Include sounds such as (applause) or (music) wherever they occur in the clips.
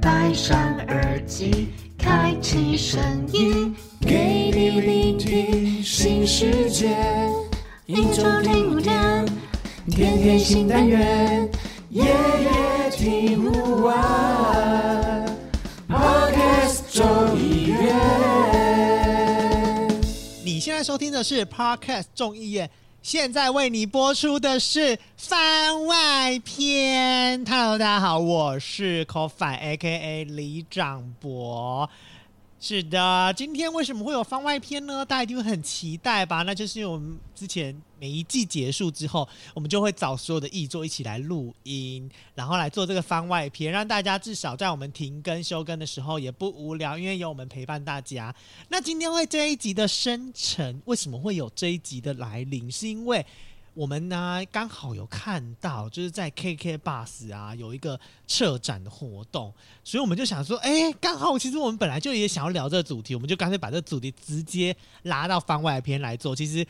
戴上耳机，开启声音，给你聆听新世界。一周听五天，天天新单元，夜夜听不完。Podcast 众议院。你现在收听的是 Podcast 众议院，现在为你播出的是番外篇。Hello，大家好，我是 Coffee A.K.A 李长博。是的，今天为什么会有番外篇呢？大家一定会很期待吧？那就是因为我们之前每一季结束之后，我们就会找所有的译作一起来录音，然后来做这个番外篇，让大家至少在我们停更休更的时候也不无聊，因为有我们陪伴大家。那今天会这一集的生成，为什么会有这一集的来临？是因为我们呢刚好有看到，就是在 KK Bus 啊有一个策展的活动，所以我们就想说，哎、刚好其实我们本来就也想要聊这个主题，我们就干脆把这个主题直接拉到番外篇来做。其实。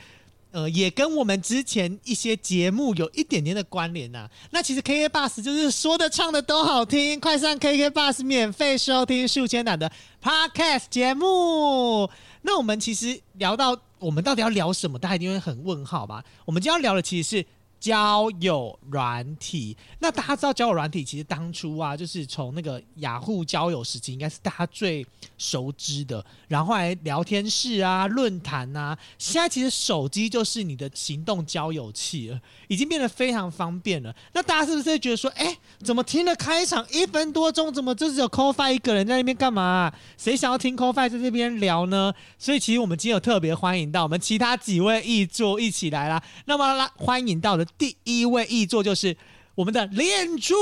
呃，也跟我们之前一些节目有一点点的关联呐、那其实 KK Bus 就是说的唱的都好听，快上 KK Bus 免费收听数千档的 Podcast 节目。那我们其实聊到我们到底要聊什么，大家一定会很问号吧？我们今天要聊的其实是交友软体。那大家知道交友软体，其实当初啊，就是从那个雅虎交友时期，应该是大家最熟知的。然后后来聊天室啊、论坛啊，现在其实手机就是你的行动交友器了，已经变得非常方便了。那大家是不是觉得说，哎，怎么听了开场一分多钟，怎么就只有 c o f i 一个人在那边干嘛、谁想要听 c o f i 在这边聊呢？所以其实我们今天有特别欢迎到我们其他几位译作一起来啦。那么啦，欢迎到的第一位译作就是我们的恋柱。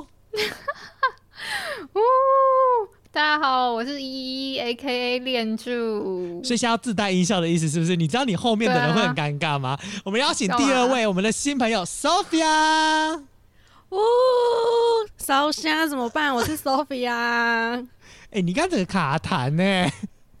(laughs) 呜，大家好，我是依依 A K A 恋柱。所以现在要自带音效的意思是不是？你知道你后面的人会很尴尬吗？我们邀请第二位，我们的新朋友 Sophia。呜，烧香怎么办？我是 Sophia。哎、你刚整个卡痰呢、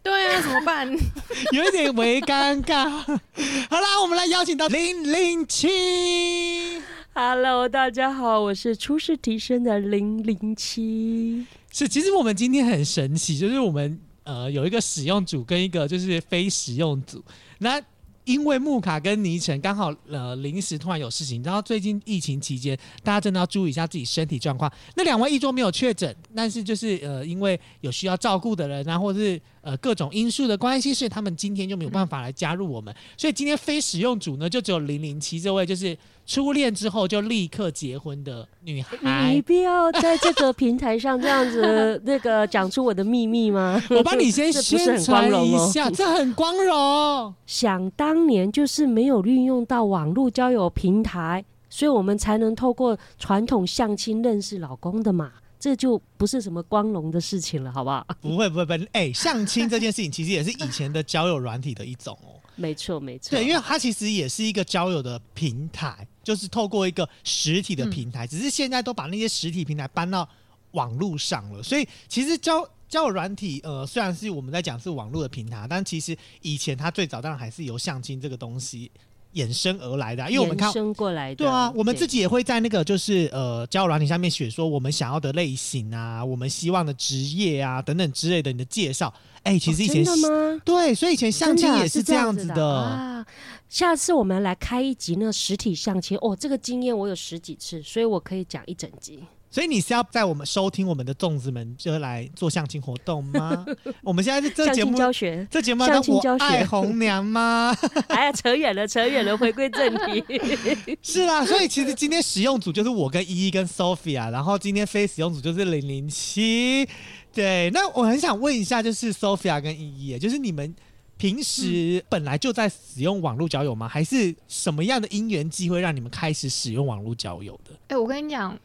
对啊，怎么办？(laughs) 有一点微尴尬。(laughs) 好啦，我们来邀请到零零七。Hello，大家好，我是初试提升的零零七。是，其实我们今天很神奇，就是我们呃有一个使用组跟一个就是非使用组。那因为木卡跟尼城刚好呃临时突然有事情，然后最近疫情期间，大家真的要注意一下自己身体状况。那两位一桌没有确诊，但是就是呃因为有需要照顾的人啊，或是呃各种因素的关系，所以他们今天就没有办法来加入我们。所以今天非使用组呢，就只有零零七这位就是初恋之后就立刻结婚的女孩你。不要在这个平台上这样子 (laughs) 那个讲出我的秘密吗？(laughs) 我帮你先 (laughs) 宣传。一下，这很光荣。想当年就是没有运用到网络交友平台，所以我们才能透过传统相亲认识老公的嘛。这就不是什么光荣的事情了，好不好？不会不会不会，哎、相亲这件事情其实也是以前的交友软体的一种哦。没错，没错。对，因为它其实也是一个交友的平台，就是透过一个实体的平台，只是现在都把那些实体平台搬到网络上了。所以其实交交友软体，呃，虽然是我们在讲是网络的平台，但其实以前它最早当然还是由相亲这个东西衍生而来的啊、因为我们看过来的，对啊，我们自己也会在那个就是呃交友软体上面写说我们想要的类型啊，我们希望的职业啊等等之类的你的介绍。哎、其实以前、哦真的吗？对，所以以前相亲也是这样子子的啊。下次我们来开一集那个实体相亲哦，这个经验我有十几次，所以我可以讲一整集。所以你是要在我们收听我们的粽子们就来做相亲活动吗？(laughs) 我们现在是这相亲节目。教学，这节目要当我相亲教学爱红娘吗？(laughs) 哎呀，扯远了，扯远了，回归正题。(laughs) 是啦，所以其实今天使用组就是我跟依依跟 Sophia，然后今天非使用组就是零零七。对，那我很想问一下，就是 Sophia 跟依依，就是你们平时本来就在使用网络交友吗？还是什么样的因缘机会让你们开始使用网络交友的？哎、我跟你讲，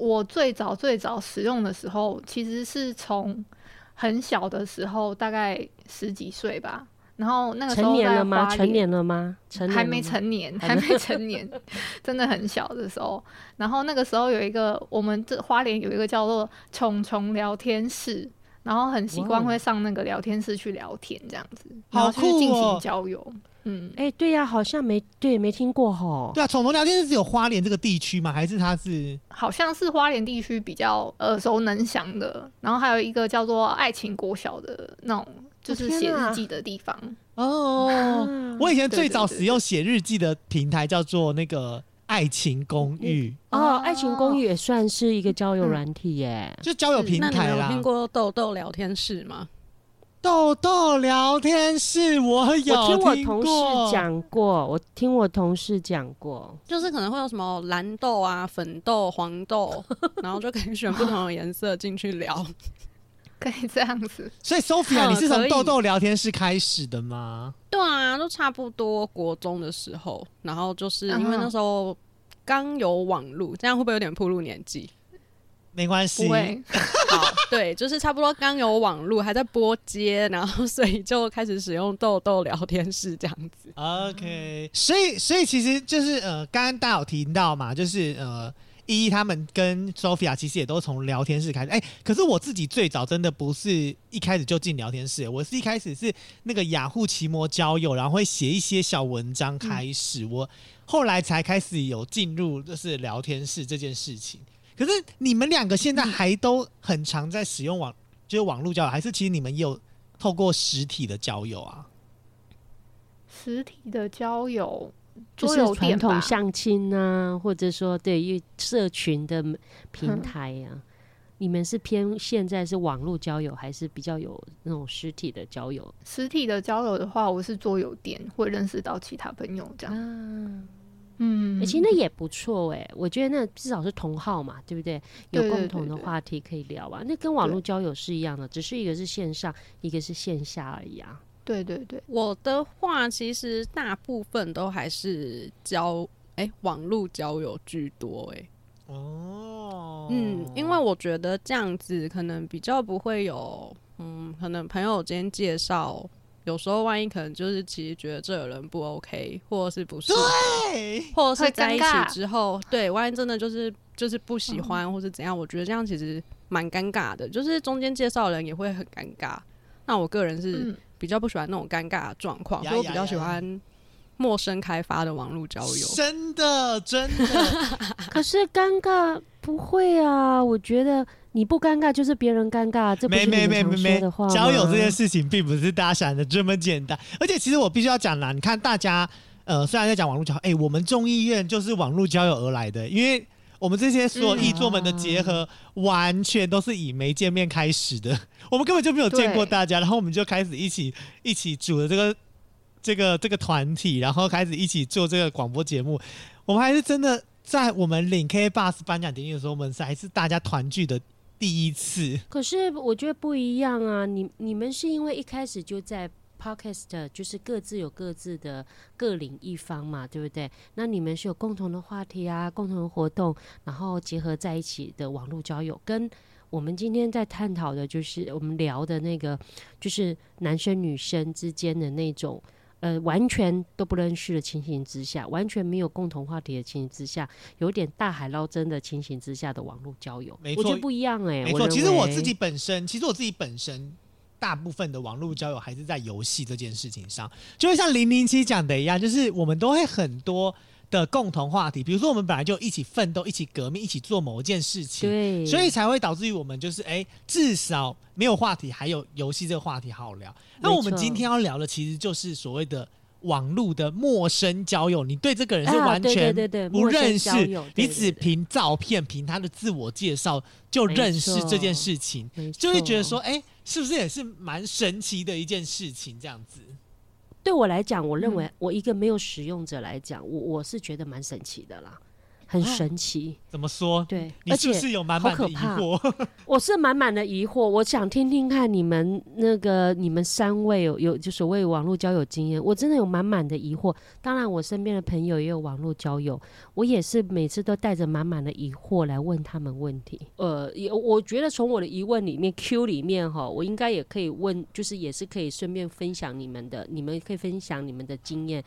我最早最早使用的时候，其实是从很小的时候，大概十几岁吧。然后那个时候成年在了吗？花莲成年了吗？成年还没成年，还还没没成年，真的很小的时候。然后那个时候有一个，我们这花莲有一个叫做“虫虫聊天室”，然后很习惯会上那个聊天室去聊天这样子，好然后去进行交友。嗯，哎、对呀、好像没对，没听过吼。对啊，宠物聊天室只有花莲这个地区吗？还是它是？好像是花莲地区比较耳熟能详的，然后还有一个叫做爱情国小的那种，就是写日记的地方。哦，啊我以前最早使用写日记的平台叫做那个爱情公寓，哦，爱情公寓也算是一个交友嗯软体耶。就交友平台啦有听。过豆豆聊天室吗？豆豆聊天室我有我听我同事，讲过，我听我同事讲过，就是可能会有什么蓝豆啊、粉豆、黄豆，(laughs) 然后就可以选不同的颜色进去聊。可以这样子，所以 Sophia，嗯你是从豆豆聊天室开始的吗？对啊，都差不多国中的时候，然后就是因为那时候刚有网路，这样会不会有点暴露年纪？没关系不，会，好，(laughs) 对，就是差不多刚有网络，还在拨接，然后所以就开始使用豆豆聊天室这样子。OK，所以所以其实就是呃，刚刚大家有提到嘛，就是呃，依依他们跟 Sophia 其实也都从聊天室开始。哎、可是我自己最早真的不是一开始就进聊天室，我是一开始是那个雅虎奇摩交友，然后会写一些小文章开始，我后来才开始有进入就是聊天室这件事情。可是你们两个现在还都很常在使用网，就是网络交友，还是其实你们也有透过实体的交友啊？实体的交友，桌就是传统相亲啊，或者说对于社群的平台呀、你们是偏现在是网络交友，还是比较有那种实体的交友？实体的交友的话，我是桌游店，会认识到其他朋友这样。啊，嗯，欸其实那也不错哎、我觉得那至少是同好嘛，对不对？有共同的话题可以聊啊。那跟网络交友是一样的，只是一个是线上，一个是线下而已啊。对对对，我的话，其实大部分都还是交哎、网络交友居多哎、哦，嗯，因为我觉得这样子可能比较不会有，嗯，可能朋友间介绍，有时候万一可能就是其实觉得这个人不 OK，或者是不是，对，或者是在一起之后，对，万一真的就是就是不喜嗯欢或是怎样，我觉得这样其实蛮尴尬的，就是中间介绍人也会很尴尬。那我个人是嗯，比较不喜欢那种尴尬的状况，所以我比较喜欢陌生开发的网络交友。真的真的，(laughs) 可是尴尬不会啊，我觉得你不尴尬就是别人尴尬，这不没没没没没的话，交友这件事情并不是大家想的这么简单。而且其实我必须要讲啦，你看大家呃，虽然在讲网络交友，哎、我们众议院就是网络交友而来的，因为我们这些所有嗯译作们的结合，完全都是以没见面开始的，我们根本就没有见过大家，然后我们就开始一起一起组了这个这个这个团体，然后开始一起做这个广播节目。我们还是真的在我们领 K Bus 颁奖典礼的时候，我们是还是大家团聚的第一次。可是我觉得不一样啊，你你们是因为一开始就在 podcast，就是各自有各自的各领一方嘛，对不对？那你们是有共同的话题啊，共同的活动，然后结合在一起的网络交友，跟我们今天在探讨的，就是我们聊的那个，就是男生女生之间的那种。呃，完全都不认识的情形之下，完全没有共同话题的情形之下，有点大海捞针的情形之下的网络交友，我觉得不一样哎、没错，我其实我自己本身，其实我自己本身，大部分的网络交友还是在游戏这件事情上，就会像零零七讲的一样，就是我们都会很多的共同话题，比如说我们本来就一起奋斗、一起革命、一起做某一件事情，对，所以才会导致于我们就是哎、至少没有话题，还有游戏这个话题好聊。那我们今天要聊的其实就是所谓的网络的陌生交友，你对这个人是完全不认识，交友对你对对只凭照片、凭他的自我介绍就认识这件事情，就会觉得说，哎、是不是也是蛮神奇的一件事情？这样子，对我来讲，我认嗯。为我一个没有使用者来讲，我我是觉得蛮神奇的啦，很神奇。怎么说？对，哦你而且是不是有满满的疑惑？我是满满的疑惑，我想听听看你们那个你们三位有有就所谓网络交友经验，我真的有满满的疑惑。当然，我身边的朋友也有网络交友，我也是每次都带着满满的疑惑来问他们问题。呃，也我觉得从我的疑问里面 Q 里面哈，我应该也可以问，就是也是可以顺便分享你们的，你们可以分享你们的经验。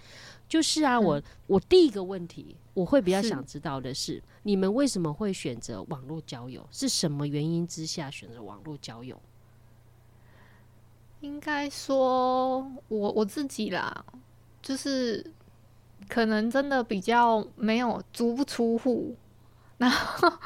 就是啊，我我第一个问题，我会比较想知道的是，你们为什么会选择网络交友？是什么原因之下选择网络交友？应该说我我自己啦，就是可能真的比较没有足不出户，(laughs) 然后啊，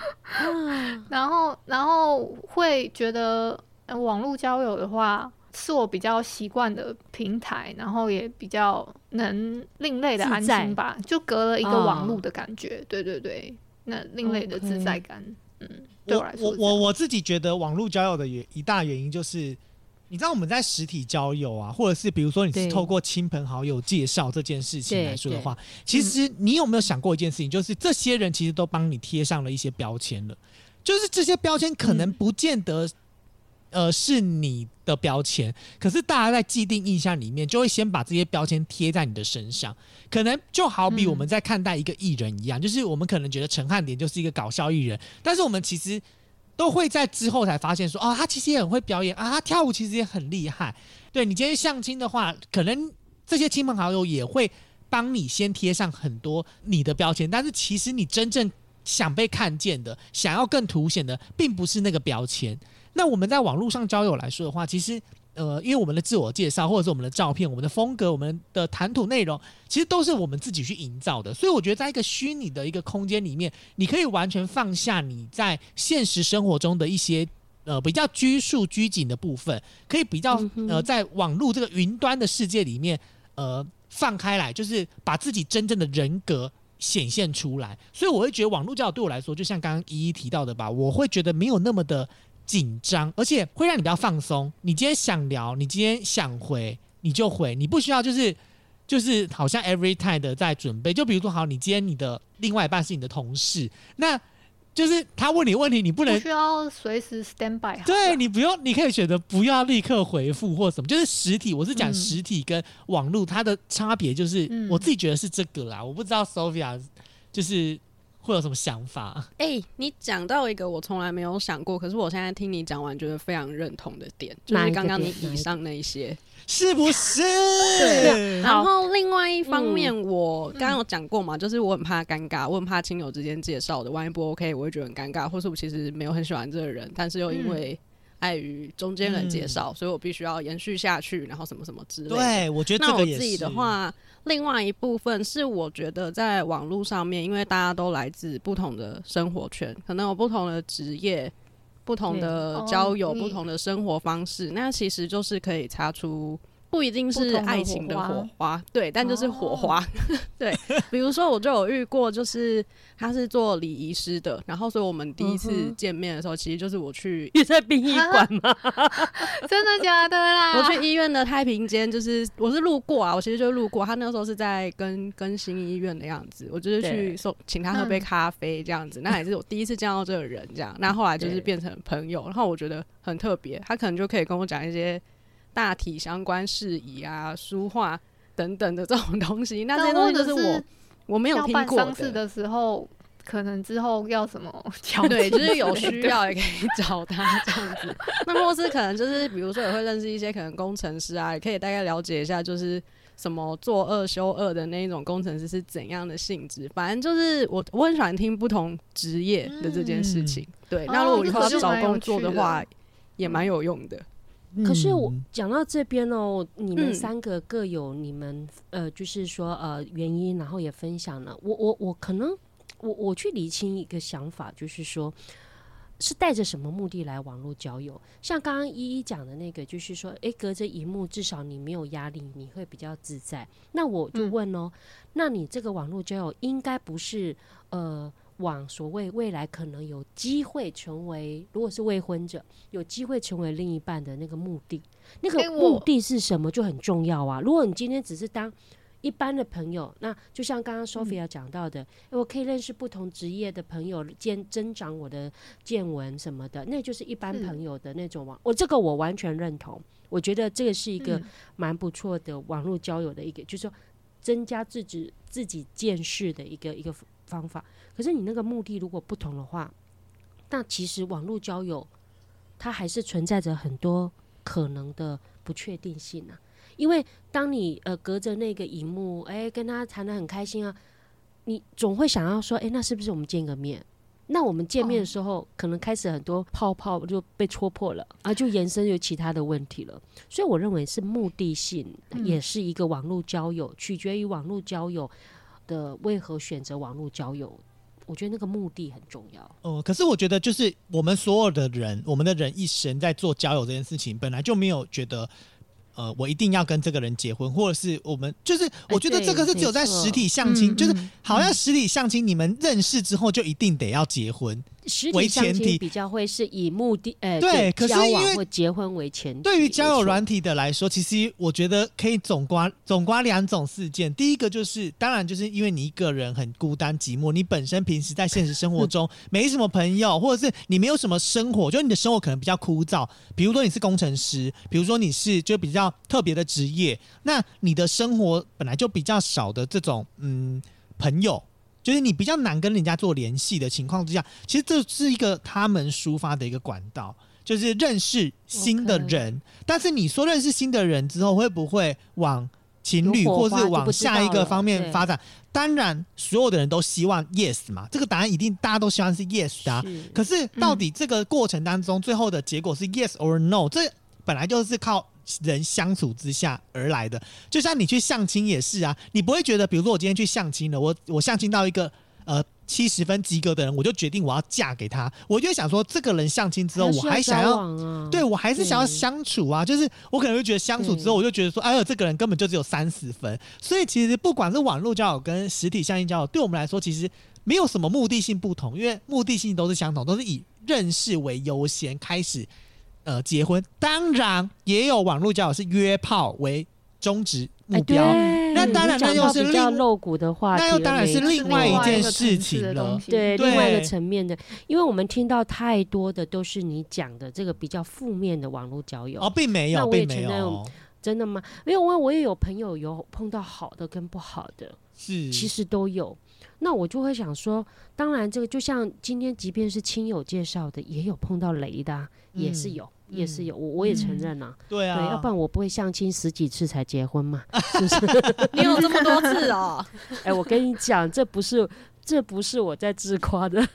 然后然后会觉得、呃网络交友的话是我比较习惯的平台，然后也比较能另类的安心吧，就隔了一个哦网络的感觉，对对对，那另类的自在感，嗯，对我我来说我我我自己觉得网络交友的原一大原因就是，你知道我们在实体交友啊，或者是比如说你是透过亲朋好友介绍这件事情来说的话，其实你有没有想过一件事情，就是这些人其实都帮你贴上了一些标签了，就是这些标签可能嗯。不见得。呃，是你的标签，可是大家在既定印象里面，就会先把这些标签贴在你的身上。可能就好比我们在看待一个艺人一样，就是我们可能觉得陈汉典就是一个搞笑艺人，但是我们其实都会在之后才发现说，哦，他其实也很会表演啊，他跳舞其实也很厉害。对你今天相亲的话，可能这些亲朋好友也会帮你先贴上很多你的标签，但是其实你真正想被看见的，想要更凸显的，并不是那个标签。那我们在网络上交友来说的话，其实呃，因为我们的自我介绍，或者是我们的照片、我们的风格、我们的谈吐内容，其实都是我们自己去营造的。所以我觉得，在一个虚拟的一个空间里面，你可以完全放下你在现实生活中的一些呃比较拘束拘谨的部分，可以比较呃在网络这个云端的世界里面呃放开来，就是把自己真正的人格。显现出来，所以我会觉得网络交友对我来说，就像刚刚依依提到的吧，我会觉得没有那么的紧张，而且会让你比较放松。你今天想聊，你今天想回，你就回，你不需要就是就是好像 every time 的在准备。就比如说，好，你今天你的另外一半是你的同事，那就是他问你问题，你不能不需要随时 stand by 好对你不用，你可以选择不要立刻回复或什么，就是实体。我是讲嗯实体跟网络它的差别，就是、嗯我自己觉得是这个啦。我不知道 Sophia 就是会有什么想法。哎、你讲到一个我从来没有想过，可是我现在听你讲完，觉得非常认同的点，就是刚刚你以上那一些。是不是？对然后另外一方面，嗯我刚刚有讲过嘛，就是我很怕尴尬，我很怕亲友之间介绍的，万一不 OK，我会觉得很尴尬，或是我其实没有很喜欢这个人，但是又因为碍于中间人介绍，所以我必须要延续下去，然后什么什么之类的。对，我觉得那。我自己的话，另外一部分是我觉得在网络上面，因为大家都来自不同的生活圈，可能有不同的职业、不同的交友、哦不同的生活方式，那其实就是可以擦出。不一定是爱情的火花火花，对，但就是火哦花，(laughs) 对。比如说，我就有遇过，就是他是做礼仪师的，然后所以我们第一次见面的时候，其实就是我去也在殡仪馆嘛？(laughs) 真的假的啦？(laughs) 我去医院的太平间，就是我是路过啊，我其实就路过。他那个时候是在跟更新医院的样子，我就是去对送请他喝杯嗯咖啡这样子。那也是我第一次见到这个人，这样。那后来就是变成朋友，然后我觉得很特别，他可能就可以跟我讲一些大体相关事宜啊、书画等等的这种东西。那这些东西就是我我没有办听过丧事的时候，可能之后要什么交 (laughs) 对，就是有需要也可以找他这样子。(laughs) 那或是可能就是比如说也会认识一些可能工程师啊，也可以大概了解一下，就是什么做二休二的那一种工程师是怎样的性质。反正就是我我很喜欢听不同职业的这件事情。对，那如果以后要找工作的话，也蛮有用的。可是我嗯讲到这边哦，你们嗯三个各有你们呃，就是说呃原因，然后也分享了。我我我可能我我去理清一个想法，就是说是带着什么目的来网络交友？像刚刚依依讲的那个，就是说，诶，隔着荧幕，至少你没有压力，你会比较自在。那我就嗯问哦，那你这个网络交友应该不是呃？往所谓未来可能有机会成为，如果是未婚者，有机会成为另一半的那个目的，那个目的是什么就很重要啊。如果你今天只是当一般的朋友，那就像刚刚 Sophia 讲到的，诶我可以认识不同职业的朋友，见增长我的见闻什么的，那就是一般朋友的那种网。我这个我完全认同，我觉得这个是一个嗯蛮不错的网络交友的一个，就是说增加自己自己见识的一个一个方法。可是你那个目的如果不同的话，那其实网络交友它还是存在着很多可能的不确定性啊。因为当你呃隔着那个荧幕，哎、跟他谈的很开心啊，你总会想要说，哎、那是不是我们见个面？那我们见面的时候，可能开始很多泡泡就被戳破了，啊，就延伸有其他的问题了。所以我认为是目的性，嗯也是一个网络交友，取决于网络交友的为何选择网络交友。我觉得那个目的很重要。哦、可是我觉得就是我们所有的人，我们的人一生在做交友这件事情，本来就没有觉得。呃，我一定要跟这个人结婚，或者是我们就是，我觉得这个是只有在实体相亲，就是好像实体相亲，你们认识之后就一定得要结婚。实为体相亲前提比较会是以目的，呃，对可是交因为结婚为前提。对于交友软体的来说，其实我觉得可以总刮总刮两种事件。第一个就是，当然就是因为你一个人很孤单寂寞，你本身平时在现实生活中 (laughs) 没什么朋友，或者是你没有什么生活，就是你的生活可能比较枯燥。比如说你是工程师，比如说你是就比较特别的职业，那你的生活本来就比较少的这种嗯朋友。就是你比较难跟人家做联系的情况之下，其实这是一个他们抒发的一个管道，就是认识新的人。但是你说认识新的人之后，会不会往情侣或是往下一个方面发展？当然，所有的人都希望 yes 嘛，这个答案一定大家都希望是 yes 的、啊。是可是到底这个过程当中，最后的结果是 yes or no？这本来就是靠人相处之下而来的。就像你去相亲也是啊，你不会觉得，比如说我今天去相亲了，我我相亲到一个呃七十分及格的人，我就决定我要嫁给他，我就想说，这个人相亲之后，我还想要。啊，对，我还是想要相处啊，就是我可能会觉得相处之后，我就觉得说，哎呦，这个人根本就只有三十分。所以其实不管是网络交友跟实体相亲交友，对我们来说其实没有什么目的性不同，因为目的性都是相同，都是以认识为优先开始呃结婚。当然也有网络交友是约炮为终止目标，，那当然那又是另露骨的话题，那又当然是另外一件事情了。对对。另外一个层面的，因为我们听到太多的都是你讲的这个比较负面的网络交友。哦，并没有，那我也并没承认有，真的吗？因为我我也有朋友有碰到好的跟不好的，是。其实都有。那我就会想说，当然这个就像今天，即便是亲友介绍的，也有碰到雷的啊、也是嗯有，也是有，我我也承嗯认啊，对啊，对，要不然我不会相亲十几次才结婚嘛，(laughs) 是不是？(laughs) 你有这么多次哦，(laughs) 哎，我跟你讲，这不是这不是我在自夸的，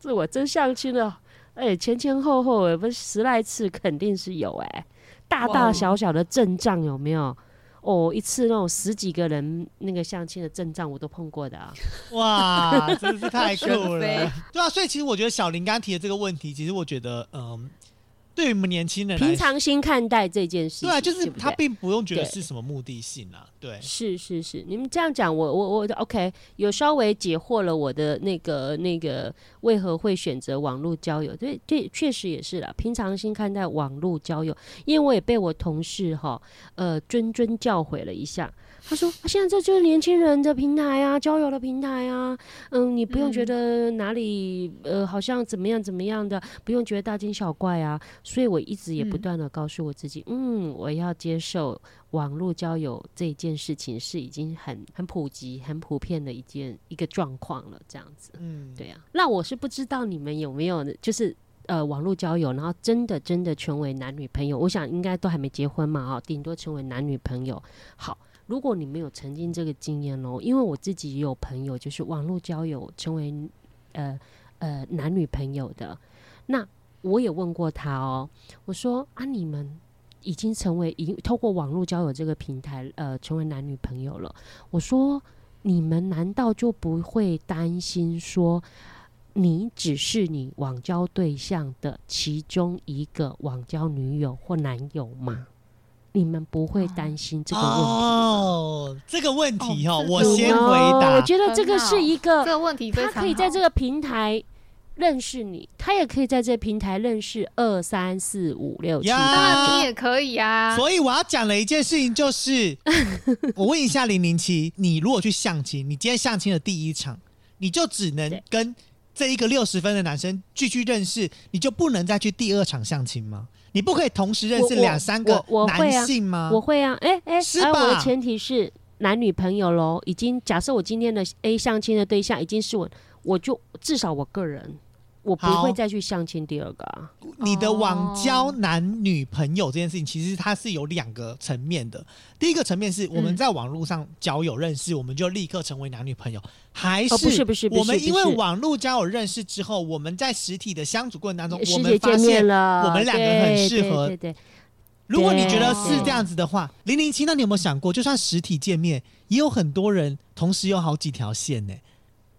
这我真相亲了。哎，前前后后也不是十来次，肯定是有哎、大大小小的阵仗有没有？哦，一次那种十几个人那个相亲的阵仗我都碰过的啊。哇，真是太酷了！对啊，所以其实我觉得小林刚刚提的这个问题，其实我觉得，嗯，对于我们年轻人，平常心看待这件事情，对啊，就是他并不用觉得是什么目的性啊，对，是是是，你们这样讲，我我我 OK，有稍微解惑了我的那个那个为何会选择网络交友？对对，确实也是啦，平常心看待网络交友，因为我也被我同事哈呃谆谆教诲了一下。他说：“啊现在这就是年轻人的平台啊，交友的平台啊，嗯，你不用觉嗯得哪里呃好像怎么样怎么样的，不用觉得大惊小怪啊。所以我一直也不嗯断的告诉我自己，嗯，我要接受网络交友这件事情是已经很很普及、很普遍的一件一个状况了，这样子。嗯，对啊，那我是不知道你们有没有就是。呃，网络交友，然后真的真的成为男女朋友，我想应该都还没结婚嘛，哈，顶多成为男女朋友。好，如果你没有曾经这个经验哦，因为我自己也有朋友，就是网络交友成为呃呃男女朋友的，那我也问过他哦，我说啊，你们已经成为已经透过网络交友这个平台呃成为男女朋友了，我说你们难道就不会担心说？你只是你网交对象的其中一个网交女友或男友吗？你们不会担心这个问题吗？哦，这个问题哦，哦我先回答我。觉得这个是一个这个问题非他常好可以在这个平台认识你，他也可以在这个平台认识二三四五六七八九。你也可以啊，所以我要讲的一件事情就是，(laughs) 我问一下零零七，你如果去相亲，你今天相亲的第一场，你就只能跟这一个六十分的男生继续认识，你就不能再去第二场相亲吗？你不可以同时认识两三个男性吗？我会啊，哎哎，是而我的前提是男女朋友喽，已经假设我今天的 A 相亲的对象已经是我，我就至少我个人我不会再去相亲第二个啊。你的网交哦男女朋友这件事情，其实它是有两个层面的。第一个层面是我们嗯在网络上交友认识，我们就立刻成为男女朋友，还是不是不是我们因为网络交友认识之后，我们在实体的相处过程当中，我们发现我们两个很适合对对对如果你觉得是这样子的话，零零七，那你有没有想过，就算实体见面，也有很多人同时有好几条线呢？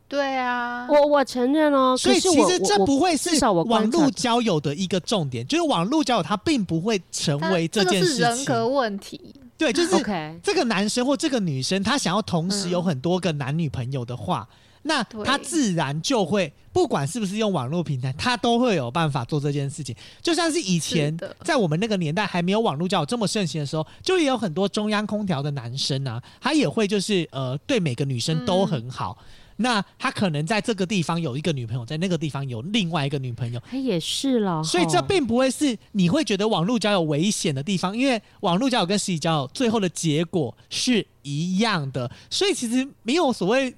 对啊，我我承认哦，所以其实这不会是网络交友的一个重点，就是网络交友它并不会成他为这件事是人格情。问题。对，就是这个男生或这个女生，他想要同时嗯有很多个男女朋友的话，那他自然就会，不管是不是用网络平台，他都会有办法做这件事情。就像是以前是在我们那个年代还没有网络交友这么盛行的时候，就也有很多中央空调的男生啊，他也会就是呃对每个女生都很好。那他可能在这个地方有一个女朋友，在那个地方有另外一个女朋友，他也是了，所以这并不会是你会觉得网络交友危险的地方，因为网络交友跟实体交友最后的结果是一样的，所以其实没有所谓，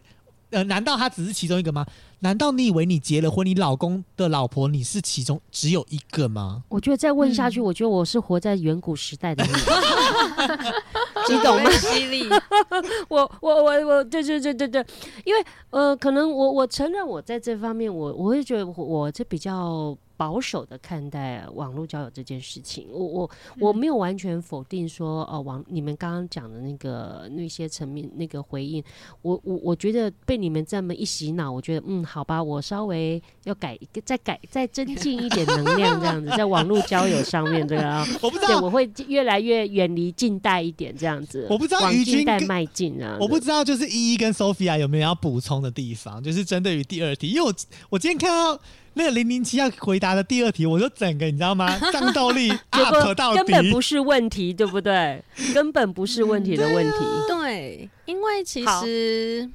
呃，难道他只是其中一个吗？难道你以为你结了婚，你老公的老婆你是其中只有一个吗？我觉得再问下去，嗯我觉得我是活在远古时代的你，(laughs) 你懂吗？犀利，(laughs) 我我我我，对对对对对，因为呃，可能我我承认我在这方面，我我会觉得我我这比较保守的看待网络交友这件事情。我我我没有完全否定说，呃，网你们刚刚讲的那个那些层面那个回应，我我我觉得被你们这么一洗脑，我觉得嗯，好吧，我稍微要改再改再增进一点能量，这样子，在网络交友上面这个啊。(laughs) 我不知道，我会越来越远离近代一点，这样子。我不知道往于君跟近代迈进啊。我不知道，就是依依跟 Sophia 有没有要补充的地方，就是针对于第二题，因为我我今天看到那个零零七要回答的第二题，我就整个你知道吗？战斗力结 up 到底，根本不是问题，对不对？根本不是问题的问题。对，因为其实，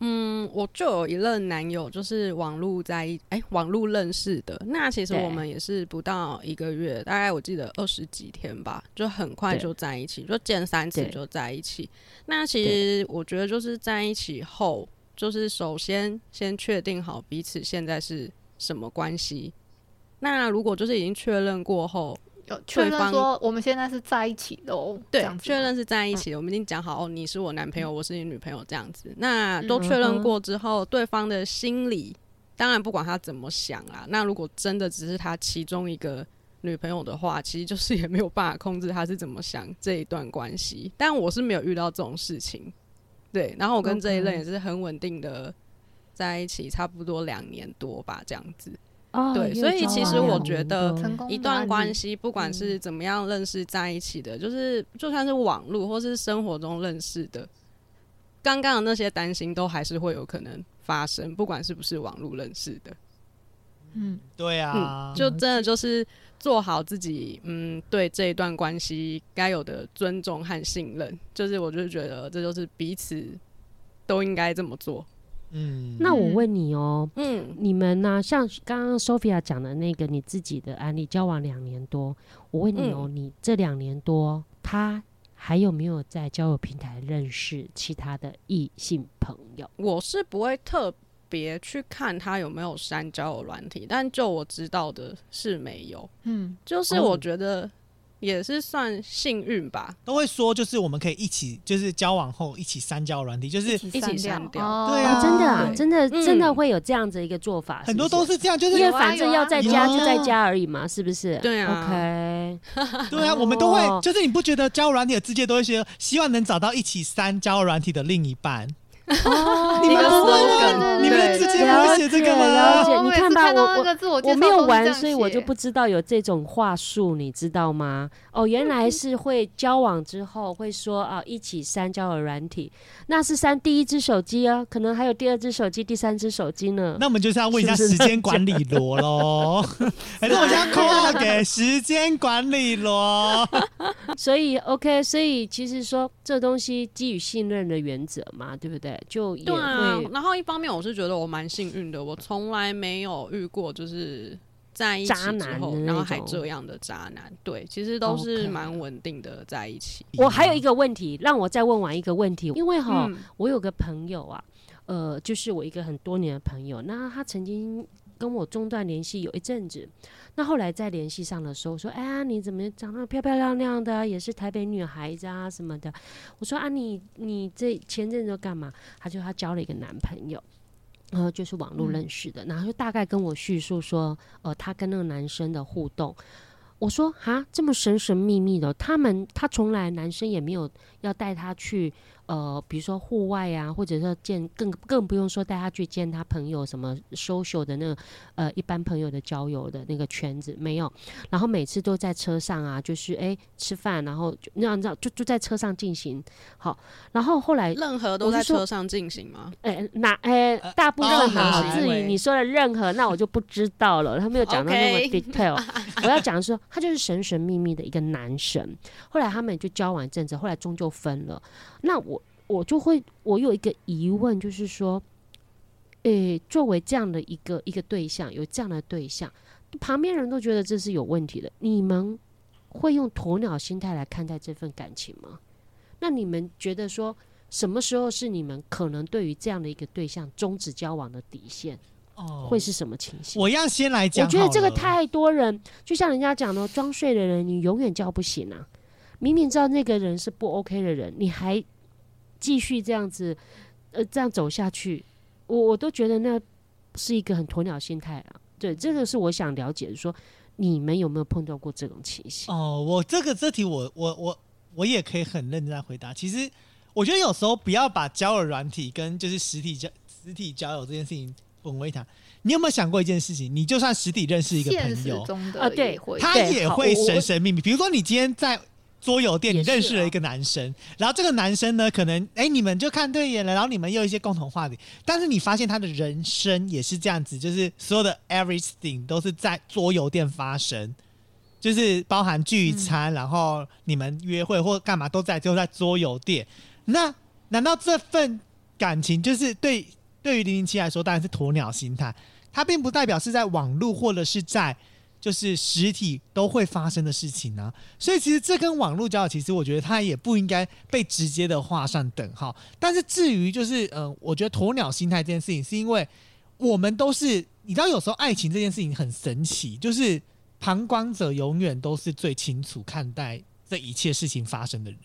嗯，我就有一任男友，就是网络在一哎网络认识的。那其实我们也是不到一个月，大概我记得二十几天吧，就很快就在一起，就见三次就在一起。那其实我觉得就是在一起后，就是首先先确定好彼此现在是什么关系。那如果就是已经确认过后，有确认说我们现在是在一起的哦，对确认是在一起，我们已经讲好哦，你是我男朋友，我是你女朋友这样子。那都确认过之后，对方的心理，当然不管他怎么想啊，那如果真的只是他其中一个女朋友的话，其实就是也没有办法控制他是怎么想这一段关系。但我是没有遇到这种事情，对。然后我跟这一任也是很稳定的在一起，差不多两年多吧，这样子。哦对所以其实我觉得一段关系，不管是怎么样认识在一起的，就是就算是网络或是生活中认识的，刚刚的那些担心都还是会有可能发生，不管是不是网络认识的。嗯，对啊，嗯，就真的就是做好自己，嗯，对这一段关系该有的尊重和信任，就是我就觉得这就是彼此都应该这么做。嗯，那我问你哦，嗯，你们呢、像刚刚 Sophia 讲的那个你自己的案例，交往两年多，我问你哦，你这两年多，他还有没有在交友平台认识其他的异性朋友？我是不会特别去看他有没有删交友软体，但就我知道的是没有。嗯，就是哦。我觉得也是算幸运吧。都会说，就是我们可以一起，就是交往后一起删交软体，就是一起删删掉哦对啊。真的啊，真的嗯。真的会有这样子一个做法，很多都是这样，就是因为反正要在家就在家而已嘛，是不是？对啊，OK，对啊，我们都会哦，就是你不觉得交软体的世界都会说，希望能找到一起删交软体的另一半？哦你们不会吗？你们的对直接不会写这个了解吗？你看吧我我我我没有玩，所以我就不知道有这种话术，你知道吗？哦，原来是会交往之后会说啊，一起删交友软体，那是删第一只手机啊，可能还有第二只手机、第三只手机呢。那我们就是要问一下时间管理罗喽，(laughs) 还是我们要 (laughs) 扣号给时间管理罗？(laughs) 所以 OK，所以其实说这东西基于信任的原则嘛，对不对？就也对啊，然后一方面我是觉得我蛮幸运的，我从来没有遇过就是在一起之渣男后，然后还种这样的渣男。对，其实都是蛮稳定的在一起。我还有一个问题，让我再问完一个问题，因为哈，嗯我有个朋友啊，呃，就是我一个很多年的朋友，那他曾经跟我中断联系有一阵子。那后来再联系上的时候，说：“哎呀，你怎么长得漂漂亮亮的，也是台北女孩子啊什么的。”我说：“啊，你你这前阵子干嘛？”她就她交了一个男朋友。然后就是网络认识的，然后就大概跟我叙述说，呃，她跟那个男生的互动。我说哈，这么神神秘秘的，他们他从来男生也没有要带他去。呃，比如说户外啊，或者说见更更不用说带他去见他朋友什么 social 的那个呃一般朋友的交友的那个圈子没有，然后每次都在车上啊，就是哎吃饭，然后那样子就就在车上进行好，然后后来任何都在车上进行吗？哎，那哎大部分好至于你说的任何，那我就不知道了，他没有讲到那么 (laughs) detail。(laughs) 我要讲的是，他就是神神秘秘的一个男神，后来他们就交往一阵子，后来终究分了。那我我就会，我有一个疑问，就是说，诶，作为这样的一个一个对象，有这样的对象，旁边人都觉得这是有问题的，你们会用鸵鸟心态来看待这份感情吗？那你们觉得说，什么时候是你们可能对于这样的一个对象终止交往的底线？哦会是什么情形？我要先来讲我觉得这个太多人，就像人家讲的，装睡的人你永远叫不醒啊！明明知道那个人是不 OK 的人，你还继续这样子，呃，这样走下去，我我都觉得那是一个很鸵鸟心态啊。对，这个是我想了解的，说你们有没有碰到过这种情形？哦，我这个这题我我我我也可以很认真地回答。其实我觉得有时候不要把交友软体跟就是实体交实体交友这件事情混为一谈。你有没有想过一件事情？你就算实体认识一个朋友，中的啊对他也会神神秘秘。比如说，你今天在桌游店，你认识了一个男生，然后这个男生呢，可能哎、你们就看对眼了，然后你们又有一些共同话题，但是你发现他的人生也是这样子，就是所有的 everything 都是在桌游店发生。就是包含聚餐，然后你们约会或干嘛都在就在桌游店。那难道这份感情就是对对于零零七来说，当然是鸵鸟心态？它并不代表是在网络或者是在就是实体都会发生的事情呢、所以其实这跟网络交友，其实我觉得它也不应该被直接的画上等号。但是至于就是嗯、呃我觉得鸵鸟心态这件事情，是因为我们都是你知道，有时候爱情这件事情很神奇，就是旁观者永远都是最清楚看待这一切事情发生的人，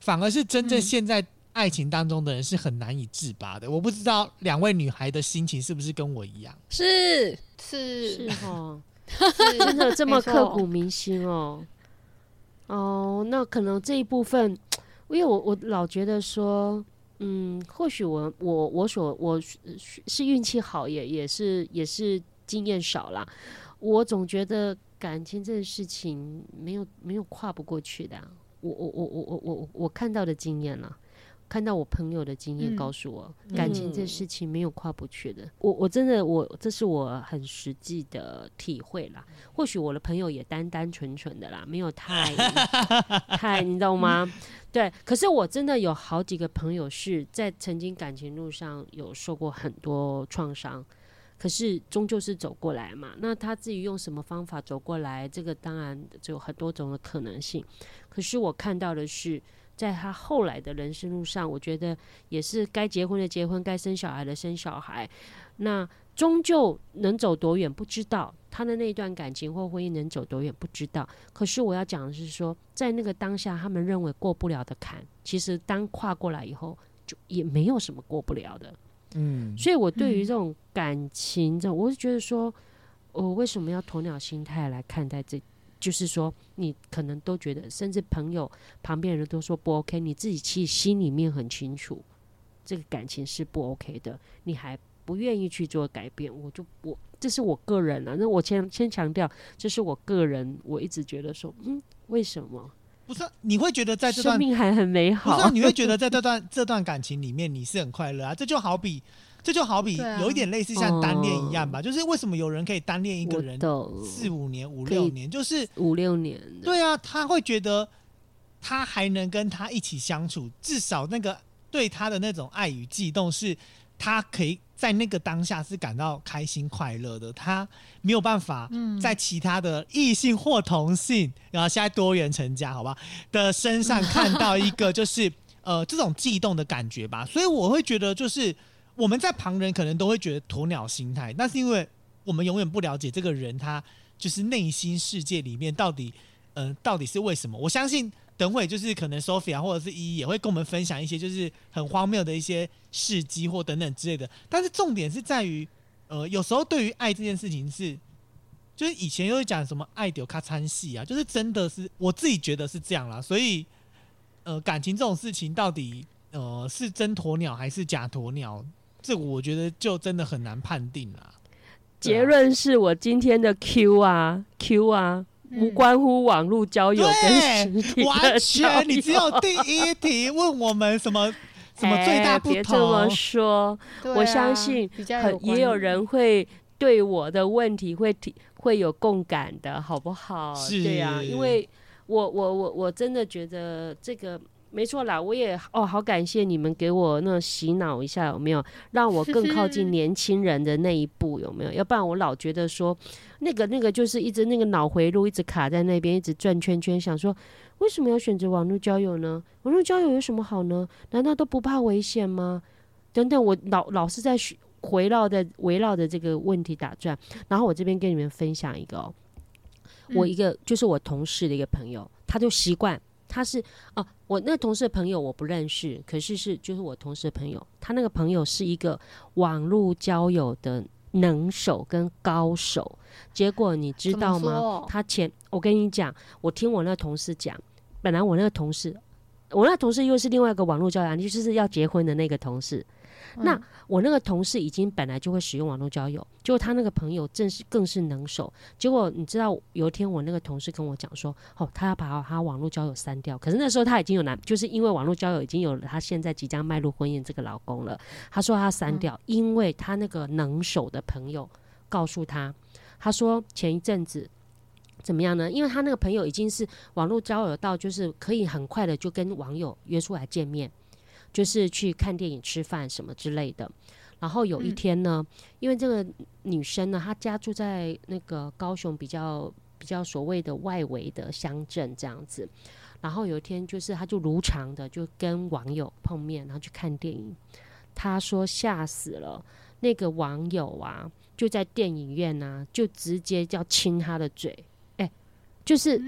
反而是真正嗯陷在爱情当中的人是很难以自拔的。我不知道两位女孩的心情是不是跟我一样？是是是哦，是真的这么刻骨铭心哦。哦，那可能这一部分，因为我我老觉得说，嗯，或许我我我所我是是运气好，也也是也是经验少啦。我总觉得感情这件事情没有没有跨不过去的啊、我我我我我我我看到的经验啦。看到我朋友的经验嗯告诉我，感情这事情没有跨不去的。我我真的我这是我很实际的体会啦。或许我的朋友也单单纯纯的啦，没有太 (laughs) 太，你懂吗？对，可是我真的有好几个朋友是在曾经感情路上有受过很多创伤，可是终究是走过来嘛。那他自己用什么方法走过来，这个当然就有很多种的可能性。可是我看到的是，在他后来的人生路上，我觉得也是该结婚的结婚，该生小孩的生小孩。那终究能走多远不知道，他的那一段感情或婚姻能走多远不知道。可是我要讲的是说，在那个当下，他们认为过不了的坎，其实当跨过来以后，就也没有什么过不了的。嗯，所以我对于嗯这种感情，这种我是觉得说，我、为什么要鸵鸟心态来看待这？就是说，你可能都觉得，甚至朋友旁边人都说不 OK，你自己其实心里面很清楚，这个感情是不 OK 的，你还不愿意去做改变，我就我这是我个人啊。那我先先强调，这是我个人，我一直觉得说，嗯，为什么不是你会觉得在这段生段命还很美不是啊、好？你会觉得在这段 (laughs) 这段感情里面你是很快乐啊？这就好比这就好比有一点类似像单恋一样吧，就是为什么有人可以单恋一个人，四五年、五六年，就是五六年，对啊，他会觉得他还能跟他一起相处，至少那个对他的那种爱与悸动是。他可以在那个当下是感到开心快乐的，他没有办法嗯。在其他的异性或同性，然后现在多元成家，好吧的身上看到一个就是呃这种悸动的感觉吧。所以我会觉得，就是我们在旁人可能都会觉得鸵鸟心态，那是因为我们永远不了解这个人他就是内心世界里面到底，嗯、到底是为什么？我相信等会就是可能 Sophia 或者是依依也会跟我们分享一些就是很荒谬的一些事迹或等等之类的。但是重点是在于，呃，有时候对于爱这件事情是，就是以前又会讲什么爱丢咔参戏啊，就是真的是我自己觉得是这样啦。所以，呃，感情这种事情到底呃是真鸵鸟还是假鸵鸟，这个我觉得就真的很难判定啦。啊结论是我今天的 Q 啊 Q 啊，无嗯关乎网络交友跟实体的完全，你只有第一题问我们什么 (laughs) 什么最大哎不别这么同？说，我相信很也有人会对我的问题会提会有共感的，好不好？是对啊，因为我我我我真的觉得这个没错啦，我也哦好感谢你们给我那洗脑一下，有没有让我更靠近 (laughs) 年轻人的那一步？有没有？要不然我老觉得说那个那个就是一直那个脑回路一直卡在那边，一直转圈圈，想说为什么要选择网络交友呢？网络交友有什么好呢？难道都不怕危险吗？等等，我老老是在学围绕在围绕着这个问题打转，然后我这边跟你们分享一个哦，我嗯一个就是我同事的一个朋友，他就习惯他是哦、我那同事的朋友我不认识，可是是就是我同事的朋友，他那个朋友是一个网络交友的能手跟高手，结果你知道吗？他前我跟你讲，我听我那同事讲，本来我那个同事。我那同事又是另外一个网络交友，就是要结婚的那个同事。那嗯我那个同事已经本来就会使用网络交友，结果他那个朋友正是更是能手。结果你知道，有一天我那个同事跟我讲说，哦，他要把他网络交友删掉。可是那时候他已经有男，就是因为网络交友已经有了他现在即将迈入婚姻这个老公了。他说他删掉，因为他那个能手的朋友告诉他，他说前一阵子。怎么样呢？因为他那个朋友已经是网络交友到，就是可以很快的就跟网友约出来见面，就是去看电影、吃饭什么之类的。然后有一嗯天呢，因为这个女生呢，她家住在那个高雄比较比较所谓的外围的乡镇这样子。然后有一天，就是她就如常的就跟网友碰面，然后去看电影。她说吓死了，那个网友啊，就在电影院啊，就直接要亲她的嘴，哎、就是